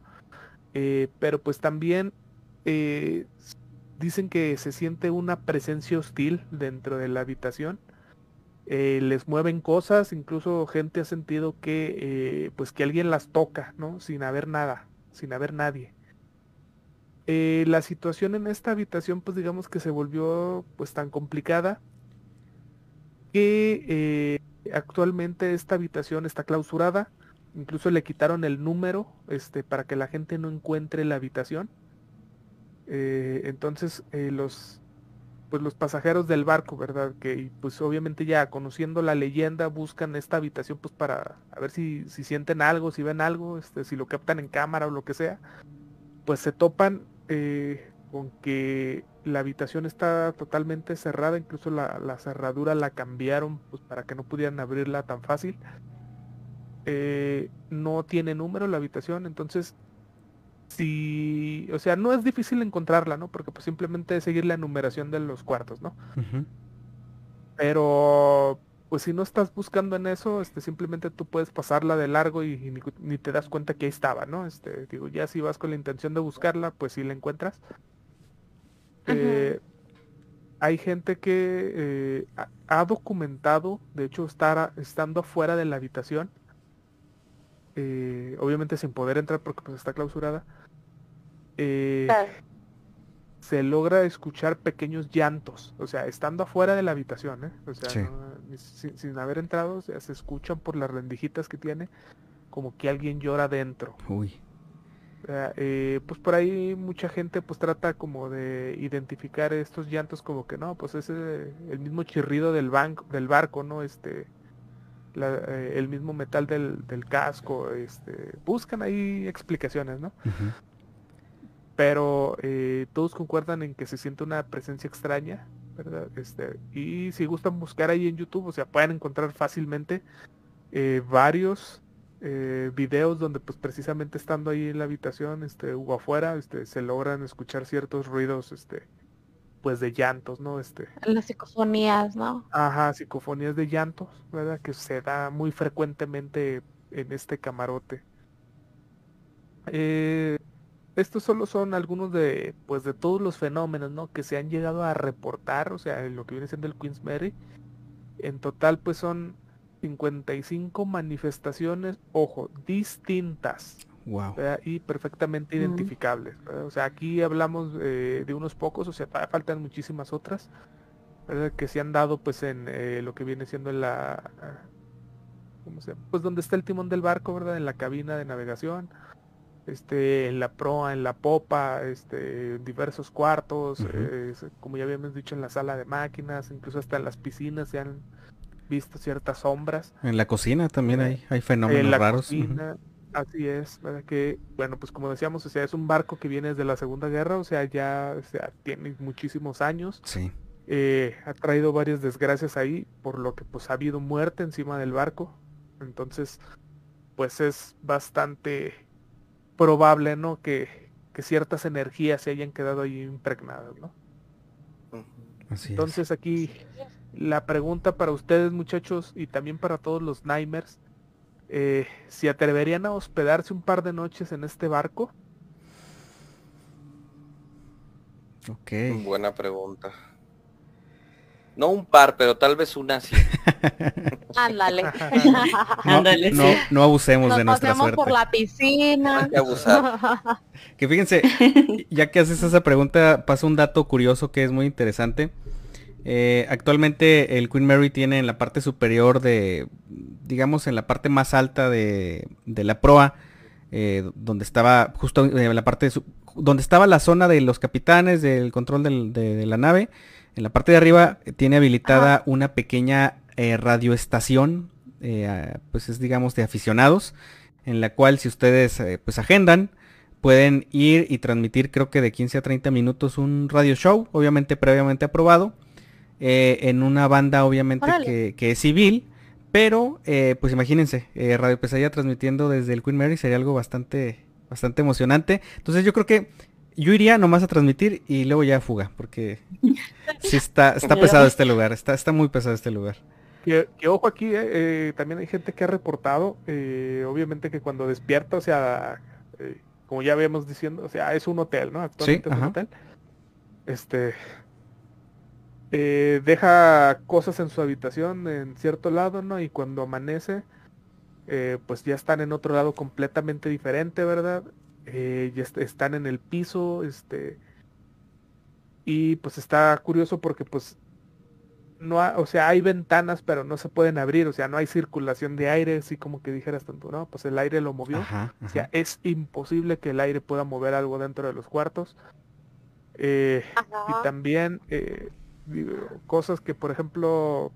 pero pues también dicen que se siente una presencia hostil dentro de la habitación. Eh, les mueven cosas, incluso gente ha sentido que eh, pues que alguien las toca, ¿no? Sin haber nada, sin haber nadie. Eh, la situación en esta habitación, pues digamos que se volvió pues tan complicada que actualmente esta habitación está clausurada. Incluso le quitaron el número este, para que la gente no encuentre la habitación. Eh, entonces eh, los pues los pasajeros del barco, ¿verdad? Que pues obviamente ya conociendo la leyenda buscan esta habitación pues para a ver si, si sienten algo, si ven algo, este, si lo captan en cámara o lo que sea. pues se topan eh, con que la habitación está totalmente cerrada, incluso la, cerradura la cambiaron pues, para que no pudieran abrirla tan fácil. Eh, no tiene número la habitación, entonces si, o sea, no es difícil encontrarla, ¿no? Porque pues simplemente es seguir la numeración de los cuartos, ¿no? Pero pues si no estás buscando en eso, este simplemente tú puedes pasarla de largo y, ni, te das cuenta que ahí estaba, ¿no? Este, digo, ya si vas con la intención de buscarla, pues si la encuentras. Eh, hay gente que eh, ha, documentado, de hecho, estar estando afuera de la habitación, eh, obviamente sin poder entrar porque pues está clausurada, se logra escuchar pequeños llantos, o sea, estando afuera de la habitación, o sea, sin, haber entrado, se escuchan por las rendijitas que tiene como que alguien llora dentro. Uy. Eh, pues por ahí mucha gente pues trata como de identificar estos llantos como que no, pues es el mismo chirrido del banco, del barco, ¿no? Este, eh, el mismo metal del, del, casco, este, buscan ahí explicaciones, ¿no? Pero eh, todos concuerdan en que se siente una presencia extraña, ¿verdad? Este, y si gustan buscar ahí en YouTube, o sea, pueden encontrar fácilmente varios eh, videos donde pues precisamente estando ahí en la habitación este o afuera este se logran escuchar ciertos ruidos este pues de llantos no este las psicofonías no ajá psicofonías de llantos verdad que se da muy frecuentemente en este camarote. Eh, estos solo son algunos de pues de todos los fenómenos no que se han llegado a reportar o sea lo que viene siendo el Queen's Mary en total pues son 55 manifestaciones, ojo, distintas. Wow. Y perfectamente identificables. O sea, aquí hablamos eh, de unos pocos, o sea, faltan muchísimas otras que se han dado pues en eh, lo que viene siendo en la... ¿cómo se Pues donde está el timón del barco, ¿verdad? En la cabina de navegación, este, en la proa, en la popa, este, diversos cuartos, como ya habíamos dicho en la sala de máquinas, incluso hasta en las piscinas se han visto ciertas sombras. En la cocina también hay, hay fenómenos en la raros. Cocina, Así es, que, bueno, pues como decíamos, o sea, es un barco que viene desde la Segunda Guerra, o sea, ya sea, tiene muchísimos años. Sí. Eh, ha traído varias desgracias ahí, por lo que pues ha habido muerte encima del barco. Entonces, pues es bastante probable, ¿no? Que, que ciertas energías se hayan quedado ahí impregnadas, ¿no? Así Entonces aquí la pregunta para ustedes muchachos y también para todos los Nightmares, eh, si atreverían a hospedarse un par de noches en este barco. Ok. Buena pregunta. No un par, pero tal vez una sí. Ándale. no, no, abusemos de nuestra suerte. por la piscina. que abusar. que fíjense, ya que haces esa pregunta, pasa un dato curioso que es muy interesante. Eh, actualmente el Queen Mary tiene en la parte superior de, digamos en la parte más alta de, la proa, eh, donde estaba justo en la parte de donde estaba la zona de los capitanes del control de, la nave. En la parte de arriba tiene habilitada una pequeña eh, radioestación, pues es digamos de aficionados, en la cual si ustedes pues agendan, pueden ir y transmitir creo que de 15 a 30 minutos un radio show, obviamente previamente aprobado eh, en una banda obviamente que, es civil, pero eh, pues imagínense, eh, Radio Pesadilla transmitiendo desde el Queen Mary sería algo bastante, bastante emocionante. Entonces yo creo que yo iría nomás a transmitir y luego ya fuga, porque sí está, está pesado este lugar, está, está muy pesado este lugar. Que, ojo aquí, también hay gente que ha reportado, obviamente que cuando despierta, o sea, como ya habíamos diciendo, o sea, es un hotel, ¿no? Actualmente es un hotel. Este, eh, deja cosas en su habitación en cierto lado, ¿no? Y cuando amanece, eh, pues ya están en otro lado completamente diferente, ¿verdad? Eh, ya están en el piso, este... Y pues está curioso porque pues no o sea, hay ventanas pero no se pueden abrir, o sea, no hay circulación de aire, así como que dijeras tanto, ¿no? Pues el aire lo movió. O sea, es imposible que el aire pueda mover algo dentro de los cuartos. y también cosas que por ejemplo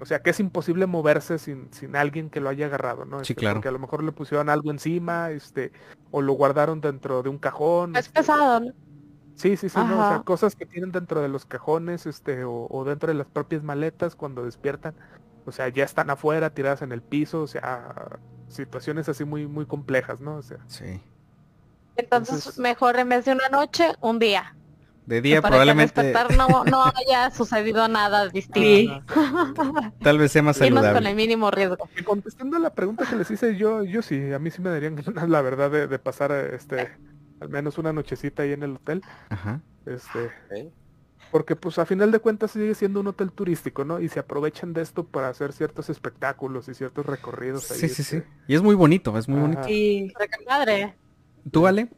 O sea, que es imposible moverse sin, sin alguien que lo haya agarrado, ¿no? Sí, Este, claro. Porque a lo mejor le pusieron algo encima, este, o lo guardaron dentro de un cajón. Es este, pesado, ¿no? Sí, sí, sí, no, o sea, cosas que tienen dentro de los cajones, este, o, o dentro de las propias maletas cuando despiertan. O sea, ya están afuera, tiradas en el piso, o sea, situaciones así muy, muy complejas, ¿no? O sea, Sí. Entonces, Entonces- mejor en vez de una noche, un día. De día para probablemente despertar no, no haya sucedido nada distinto. Sí. tal vez sea más Irnos con saludable. el mínimo riesgo. y contestando a la pregunta que les hice yo, yo sí, a mí sí me darían ganas, la verdad, de, de pasar, este, al menos una nochecita ahí en el hotel, Ajá. este, porque pues a final de cuentas sigue siendo un hotel turístico, ¿no? Y se aprovechan de esto para hacer ciertos espectáculos y ciertos recorridos ahí. Sí, sí, sí. este, Y es muy bonito, es muy Ajá. bonito. Sí. Padre. ¿Tú, Ale?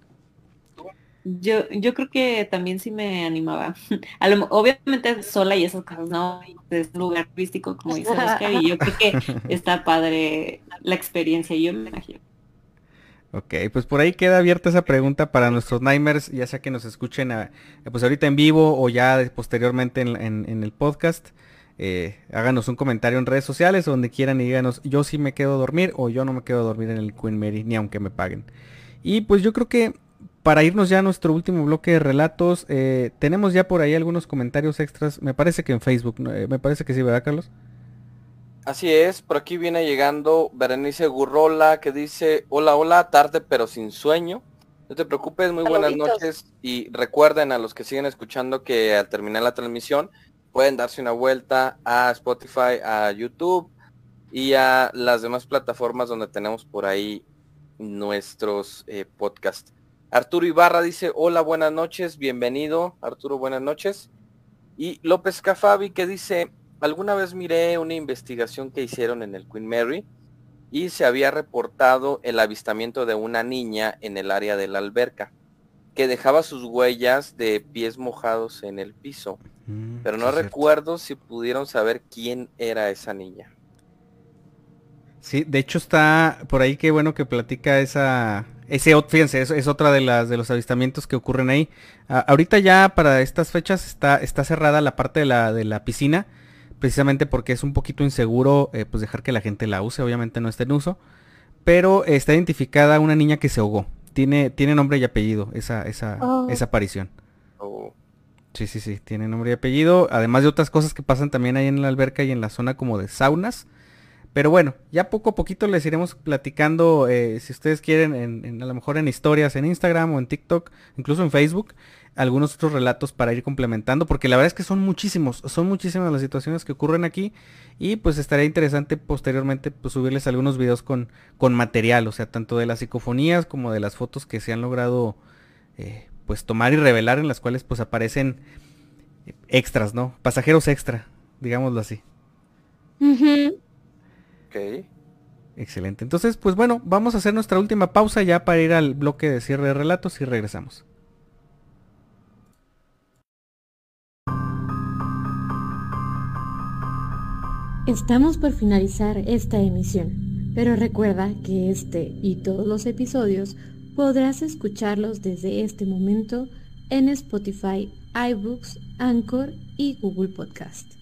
Yo, yo creo que también sí me animaba. A lo, obviamente sola y esas cosas, ¿no? Es un lugar turístico, como dice Oscar, y yo creo que está padre la experiencia. Yo me imagino. Ok, pues por ahí queda abierta esa pregunta para nuestros Nightmares, ya sea que nos escuchen a- pues ahorita en vivo o ya posteriormente en, en- en el podcast. Eh, háganos un comentario en redes sociales o donde quieran y díganos, yo sí me quedo a dormir o yo no me quedo a dormir en el Queen Mary, ni aunque me paguen. Y pues yo creo que para irnos ya a nuestro último bloque de relatos, eh, tenemos ya por ahí algunos comentarios extras, me parece que en Facebook, ¿no? Eh, me parece que sí, ¿verdad Carlos? Así es, por aquí viene llegando Berenice Gurrola que dice, hola, hola, tarde pero sin sueño. No te preocupes, muy buenas Saluditos. noches y recuerden a los que siguen escuchando que al terminar la transmisión pueden darse una vuelta a Spotify, a YouTube y a las demás plataformas donde tenemos por ahí nuestros eh, podcasts. Arturo Ibarra dice, hola, buenas noches, bienvenido. Arturo, buenas noches. Y López Cafabi que dice, alguna vez miré una investigación que hicieron en el Queen Mary y se había reportado el avistamiento de una niña en el área de la alberca que dejaba sus huellas de pies mojados en el piso, Mm, pero no cierto. recuerdo si pudieron saber quién era esa niña. Sí, de hecho está por ahí que bueno que platica esa ese fíjense, es, es otra de las de los avistamientos que ocurren ahí. Ah, ahorita ya para estas fechas está está cerrada la parte de la de la piscina, precisamente porque es un poquito inseguro eh, pues dejar que la gente la use, obviamente no está en uso, pero eh, está identificada una niña que se ahogó. Tiene tiene nombre y apellido esa esa Oh. esa aparición. O- Sí, sí, sí, tiene nombre y apellido, además de otras cosas que pasan también ahí en la alberca y en la zona como de saunas. Pero bueno, ya poco a poquito les iremos platicando, eh, si ustedes quieren, en, en- a lo mejor en historias, en Instagram o en TikTok, incluso en Facebook, algunos otros relatos para ir complementando, porque la verdad es que son muchísimos, son muchísimas las situaciones que ocurren aquí y pues estaría interesante posteriormente pues, subirles algunos videos con, con material, o sea, tanto de las psicofonías como de las fotos que se han logrado eh, pues tomar y revelar en las cuales pues aparecen extras, ¿no? Pasajeros extra, digámoslo así. Ujú. Ok. Excelente. Entonces, pues bueno, vamos a hacer nuestra última pausa ya para ir al bloque de cierre de relatos y regresamos. Estamos por finalizar esta emisión, pero recuerda que este y todos los episodios podrás escucharlos desde este momento en Spotify, iBooks, Anchor y Google Podcast.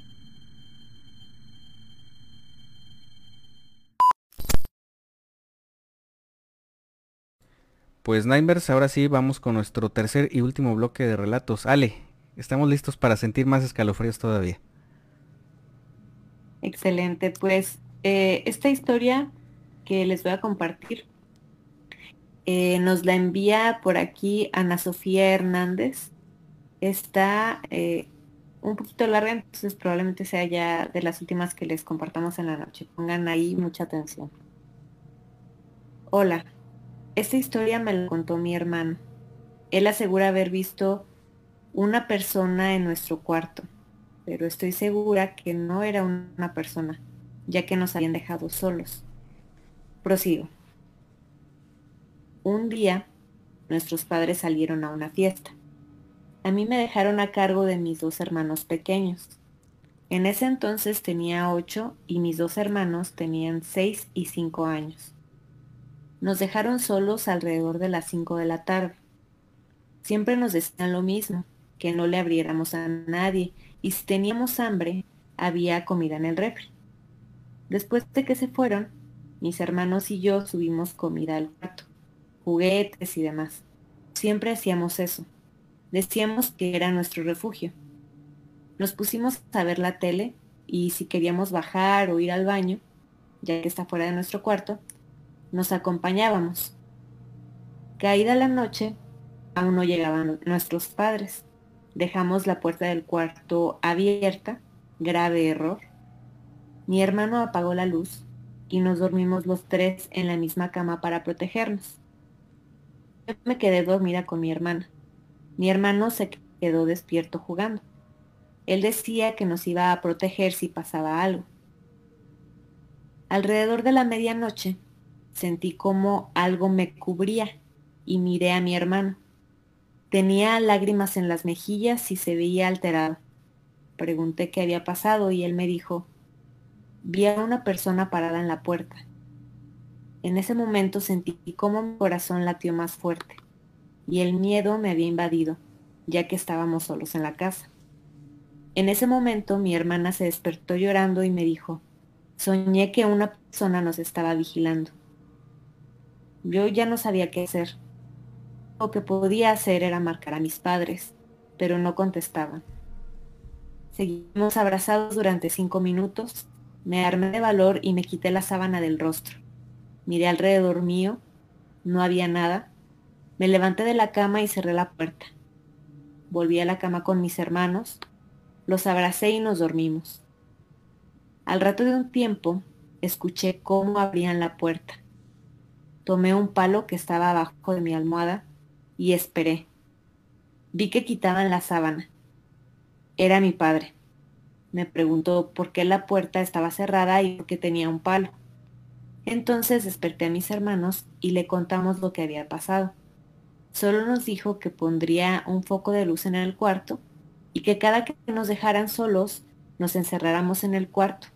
Pues Nightmares, ahora sí vamos con nuestro tercer y último bloque de relatos. Ale, estamos listos para sentir más escalofríos todavía. Excelente, pues eh, esta historia que les voy a compartir eh, nos la envía por aquí Ana Sofía Hernández. Está eh, un poquito larga, entonces probablemente sea ya de las últimas que les compartamos en la noche. Pongan ahí mucha atención. Hola, esta historia me la contó mi hermano. Él asegura haber visto una persona en nuestro cuarto pero estoy segura que no era una persona, ya que nos habían dejado solos. Prosigo. Un día, nuestros padres salieron a una fiesta. A mí me dejaron a cargo de mis dos hermanos pequeños. En ese entonces tenía ocho y mis dos hermanos tenían seis y cinco años. Nos dejaron solos alrededor de las cinco de la tarde. Siempre nos decían lo mismo, que no le abriéramos a nadie y si teníamos hambre, había comida en el refri. Después de que se fueron, mis hermanos y yo subimos comida al cuarto, juguetes y demás. Siempre hacíamos eso. Decíamos que era nuestro refugio. Nos pusimos a ver la tele y si queríamos bajar o ir al baño, ya que está fuera de nuestro cuarto, nos acompañábamos. Caída la noche, aún no llegaban nuestros padres. Dejamos la puerta del cuarto abierta, grave error. Mi hermano apagó la luz y nos dormimos los tres en la misma cama para protegernos. Yo me quedé dormida con mi hermana. Mi hermano se quedó despierto jugando. Él decía que nos iba a proteger si pasaba algo. Alrededor de la medianoche sentí como algo me cubría y miré a mi hermano. Tenía lágrimas en las mejillas y se veía alterado. Pregunté qué había pasado y él me dijo, vi a una persona parada en la puerta. En ese momento sentí como mi corazón latió más fuerte y el miedo me había invadido, ya que estábamos solos en la casa. En ese momento mi hermana se despertó llorando y me dijo, soñé que una persona nos estaba vigilando. Yo ya no sabía qué hacer. Lo que podía hacer era marcar a mis padres, pero no contestaban. Seguimos abrazados durante cinco minutos, me armé de valor y me quité la sábana del rostro. Miré alrededor mío, no había nada. Me levanté de la cama y cerré la puerta. Volví a la cama con mis hermanos, los abracé y nos dormimos. Al rato de un tiempo, escuché cómo abrían la puerta. Tomé un palo que estaba abajo de mi almohada y esperé. Vi que quitaban la sábana. Era mi padre. Me preguntó por qué la puerta estaba cerrada y por qué tenía un palo. Entonces desperté a mis hermanos y le contamos lo que había pasado. Solo nos dijo que pondría un foco de luz en el cuarto y que cada que nos dejaran solos nos encerráramos en el cuarto.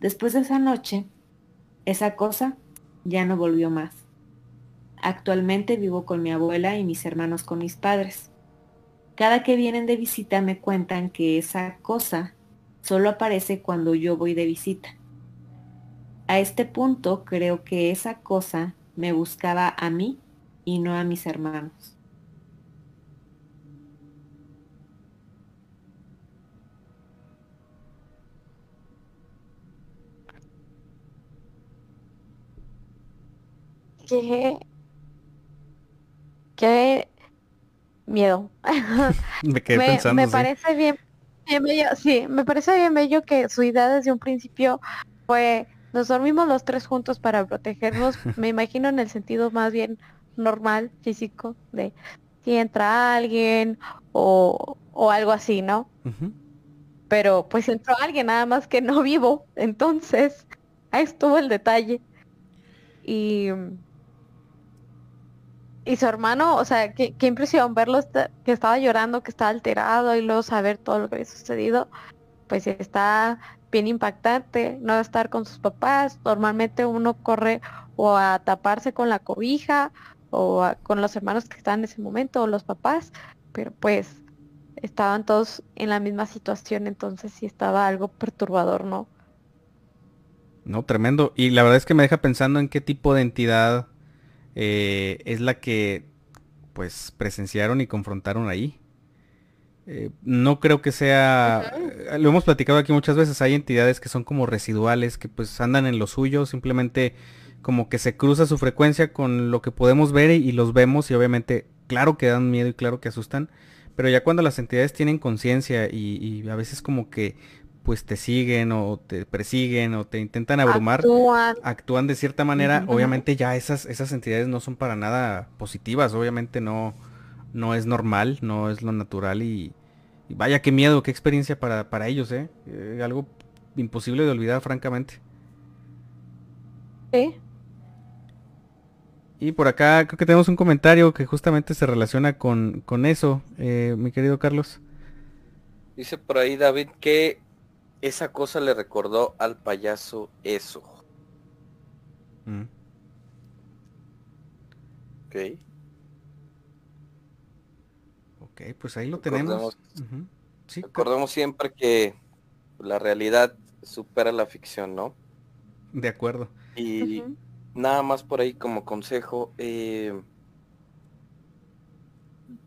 Después de esa noche, esa cosa ya no volvió más. Actualmente vivo con mi abuela y mis hermanos con mis padres. Cada que vienen de visita me cuentan que esa cosa solo aparece cuando yo voy de visita. A este punto creo que esa cosa me buscaba a mí y no a mis hermanos. Qué, qué miedo. me quedé pensando. Me parece bien, bello, sí, me parece bien bello que su idea desde un principio fue, nos dormimos los tres juntos para protegernos, me imagino en el sentido más bien normal, físico, de si entra alguien o, o algo así, ¿no? Pero pues entró alguien, nada más que no vivo, entonces ahí estuvo el detalle. Y y su hermano, o sea, qué, impresión verlo que estaba llorando, que estaba alterado y luego saber todo lo que había sucedido, pues está bien impactante no estar con sus papás. Normalmente uno corre o a taparse con la cobija o con los hermanos que están en ese momento o los papás, pero pues estaban todos en la misma situación, entonces sí estaba algo perturbador, ¿no? No, tremendo. Y la verdad es que me deja pensando en qué tipo de entidad eh, es la que pues presenciaron y confrontaron ahí. Eh, no creo que sea, eh, lo hemos platicado aquí muchas veces, hay entidades que son como residuales, que pues andan en lo suyo, simplemente como que se cruza su frecuencia con lo que podemos ver y, los vemos y obviamente claro que dan miedo y claro que asustan, pero ya cuando las entidades tienen conciencia y, a veces como que pues te siguen o te persiguen o te intentan abrumar, actúan, de cierta manera, obviamente ya esas, esas entidades no son para nada positivas, obviamente no, no es normal, no es lo natural y, vaya qué miedo, qué experiencia para, para ellos, ¿eh? ¿eh? Algo imposible de olvidar, francamente. Sí. Y por acá creo que tenemos un comentario que justamente se relaciona con, con eso, eh, mi querido Carlos. Dice por ahí David que esa cosa le recordó al payaso eso. Mm. Ok. Ok, pues ahí lo tenemos. Recordemos siempre que la realidad supera la ficción, ¿no? De acuerdo. Y nada más por ahí como consejo, eh,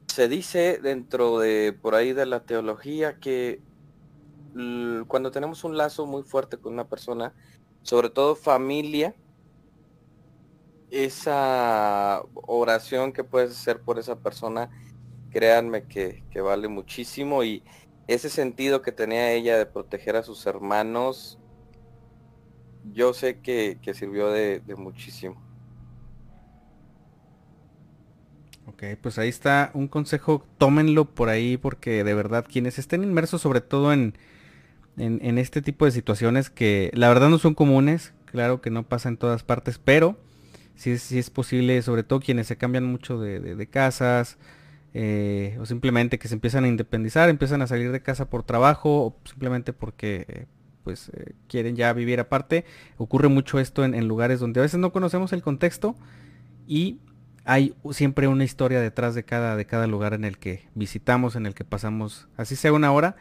se dice dentro de por ahí de la teología que cuando tenemos un lazo muy fuerte con una persona, sobre todo familia, esa oración que puedes hacer por esa persona, créanme que, vale muchísimo y ese sentido que tenía ella de proteger a sus hermanos, yo sé que, sirvió de, muchísimo. Ok, pues ahí está un consejo, tómenlo por ahí porque de verdad quienes estén inmersos sobre todo en, en, este tipo de situaciones que la verdad no son comunes, claro que no pasa en todas partes, pero si es, es posible, sobre todo quienes se cambian mucho de, casas, eh, o simplemente que se empiezan a independizar, empiezan a salir de casa por trabajo, o simplemente porque pues eh, quieren ya vivir aparte. Ocurre mucho esto en, lugares donde a veces no conocemos el contexto y hay siempre una historia detrás de cada, de cada lugar en el que visitamos, en el que pasamos, así sea una hora,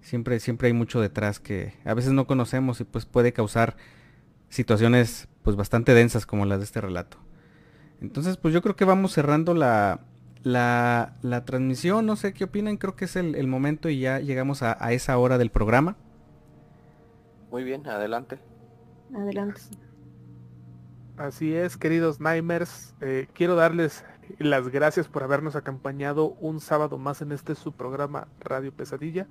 siempre, siempre hay mucho detrás que a veces no conocemos y pues puede causar situaciones pues bastante densas como las de este relato. Entonces pues yo creo que vamos cerrando la, la, la transmisión, no sé qué opinan, creo que es el, momento y ya llegamos a, esa hora del programa. Muy bien, adelante. Adelante. Así es, queridos Nightmares, eh, quiero darles las gracias por habernos acompañado un sábado más en este su programa Radio Pesadilla.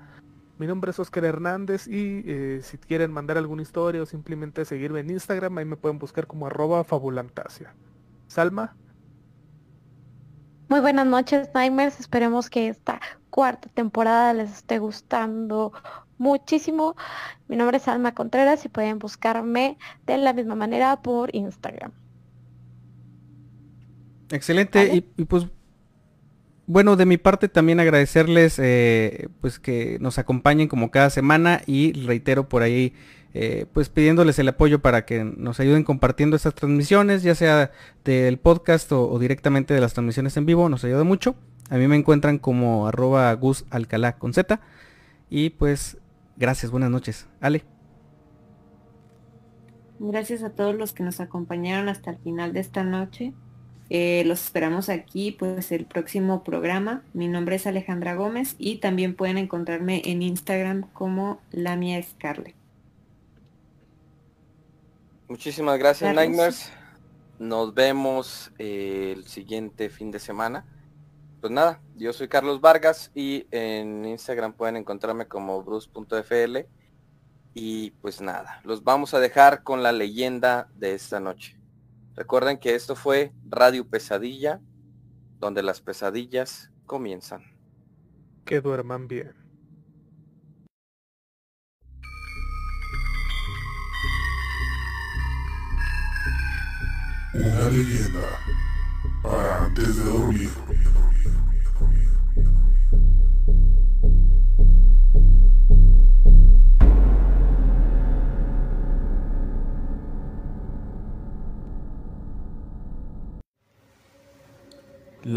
Mi nombre es Oscar Hernández y eh, si quieren mandar alguna historia o simplemente seguirme en Instagram, ahí me pueden buscar como arroba fabulantasia. Salma. Muy buenas noches, Nightmares. Esperemos que esta cuarta temporada les esté gustando muchísimo. Mi nombre es Salma Contreras y pueden buscarme de la misma manera por Instagram. Excelente. Y, y, pues bueno, de mi parte también agradecerles eh, pues que nos acompañen como cada semana y reitero por ahí eh, pues pidiéndoles el apoyo para que nos ayuden compartiendo estas transmisiones, ya sea del podcast o, directamente de las transmisiones en vivo, nos ayuda mucho. A mí me encuentran como arroba Gus Alcalá con Z. Y pues gracias, buenas noches. Ale. Gracias a todos los que nos acompañaron hasta el final de esta noche. Eh, los esperamos aquí, pues el próximo programa. Mi nombre es Alejandra Gómez y también pueden encontrarme en Instagram como la mía Scarlett. Muchísimas gracias, Nightmares. Nos vemos eh, el siguiente fin de semana. Pues nada, yo soy Carlos Vargas y en Instagram pueden encontrarme como bruce.fl. Y pues nada, los vamos a dejar con la leyenda de esta noche. Recuerden que esto fue Radio Pesadilla, donde las pesadillas comienzan. Que duerman bien. Una leyenda para antes de dormir.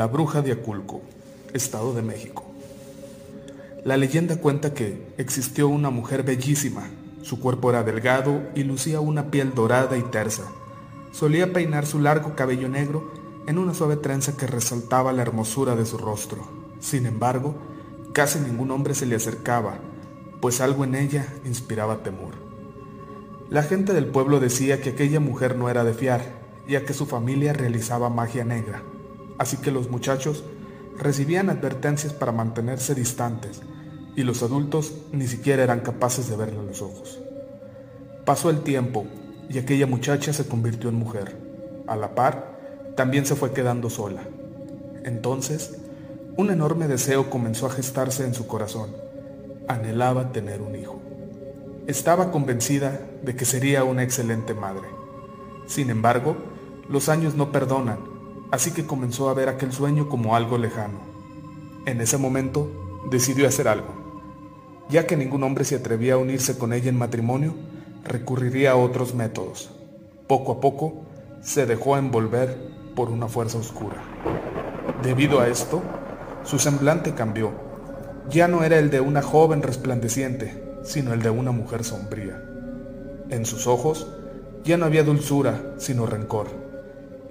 La bruja de Aculco, Estado de México. La leyenda cuenta que existió una mujer bellísima. Su cuerpo era delgado y lucía una piel dorada y tersa. Solía peinar su largo cabello negro en una suave trenza que resaltaba la hermosura de su rostro. Sin embargo, casi ningún hombre se le acercaba, pues algo en ella inspiraba temor. La gente del pueblo decía que aquella mujer no era de fiar, ya que su familia realizaba magia negra así que los muchachos recibían advertencias para mantenerse distantes y los adultos ni siquiera eran capaces de verle los ojos. Pasó el tiempo y aquella muchacha se convirtió en mujer. A la par, también se fue quedando sola. Entonces, un enorme deseo comenzó a gestarse en su corazón. Anhelaba tener un hijo. Estaba convencida de que sería una excelente madre. Sin embargo, los años no perdonan así que comenzó a ver aquel sueño como algo lejano. En ese momento decidió hacer algo. Ya que ningún hombre se atrevía a unirse con ella en matrimonio, recurriría a otros métodos. Poco a poco se dejó envolver por una fuerza oscura. Debido a esto, su semblante cambió. Ya no era el de una joven resplandeciente, sino el de una mujer sombría. En sus ojos ya no había dulzura, sino rencor,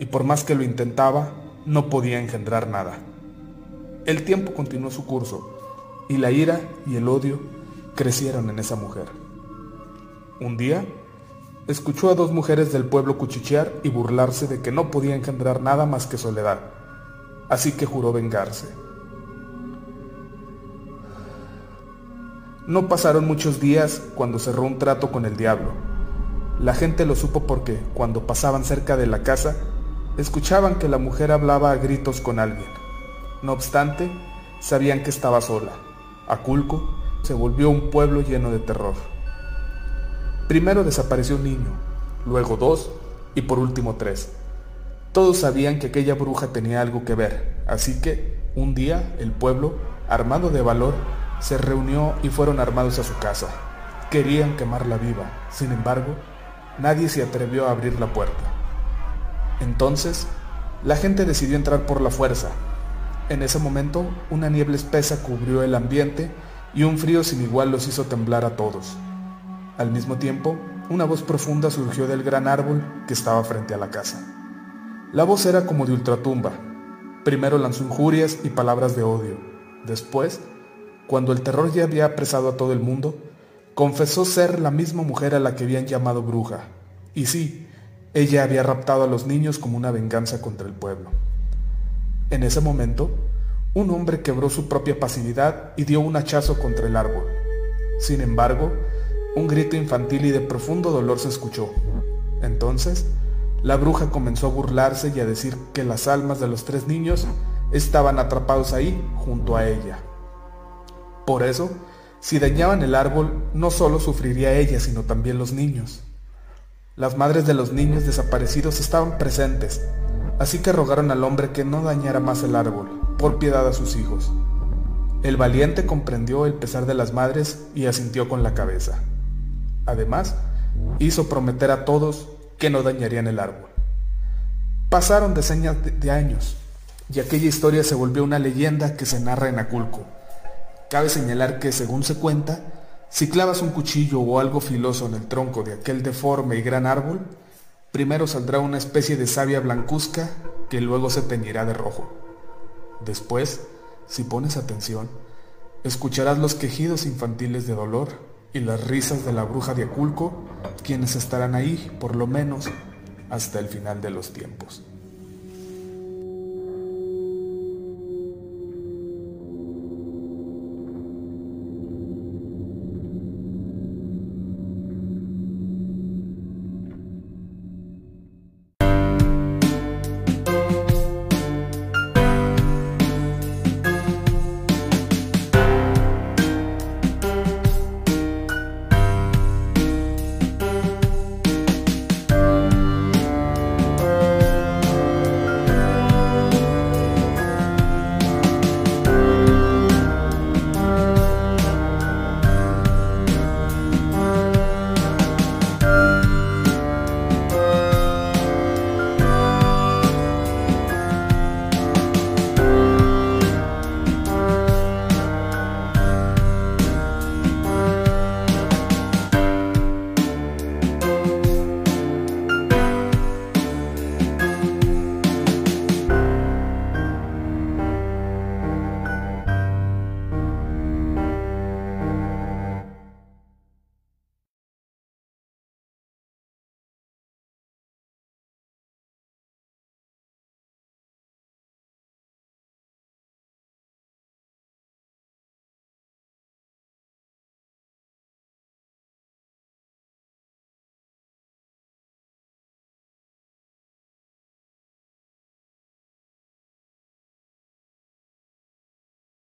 y por más que lo intentaba, no podía engendrar nada. El tiempo continuó su curso, y la ira y el odio crecieron en esa mujer. Un día, escuchó a dos mujeres del pueblo cuchichear y burlarse de que no podía engendrar nada más que soledad, así que juró vengarse. No pasaron muchos días cuando cerró un trato con el diablo. La gente lo supo porque, cuando pasaban cerca de la casa, escuchaban que la mujer hablaba a gritos con alguien. No obstante, sabían que estaba sola. Aculco se volvió un pueblo lleno de terror. Primero desapareció un niño, luego dos y por último tres. Todos sabían que aquella bruja tenía algo que ver, así que un día el pueblo, armado de valor, se reunió y fueron armados a su casa. Querían quemarla viva, sin embargo, nadie se atrevió a abrir la puerta. Entonces, la gente decidió entrar por la fuerza. En ese momento, una niebla espesa cubrió el ambiente y un frío sin igual los hizo temblar a todos. Al mismo tiempo, una voz profunda surgió del gran árbol que estaba frente a la casa. La voz era como de ultratumba. Primero lanzó injurias y palabras de odio. Después, cuando el terror ya había apresado a todo el mundo, confesó ser la misma mujer a la que habían llamado bruja. Y sí, ella había raptado a los niños como una venganza contra el pueblo. En ese momento, un hombre quebró su propia pasividad y dio un hachazo contra el árbol. Sin embargo, un grito infantil y de profundo dolor se escuchó. Entonces, la bruja comenzó a burlarse y a decir que las almas de los tres niños estaban atrapados ahí junto a ella. Por eso, si dañaban el árbol, no solo sufriría ella, sino también los niños. Las madres de los niños desaparecidos estaban presentes, así que rogaron al hombre que no dañara más el árbol, por piedad a sus hijos. El valiente comprendió el pesar de las madres y asintió con la cabeza. Además, hizo prometer a todos que no dañarían el árbol. Pasaron decenas de años, y aquella historia se volvió una leyenda que se narra en Aculco. Cabe señalar que, según se cuenta, si clavas un cuchillo o algo filoso en el tronco de aquel deforme y gran árbol, primero saldrá una especie de savia blancuzca que luego se teñirá de rojo. Después, si pones atención, escucharás los quejidos infantiles de dolor y las risas de la bruja de Aculco, quienes estarán ahí, por lo menos, hasta el final de los tiempos.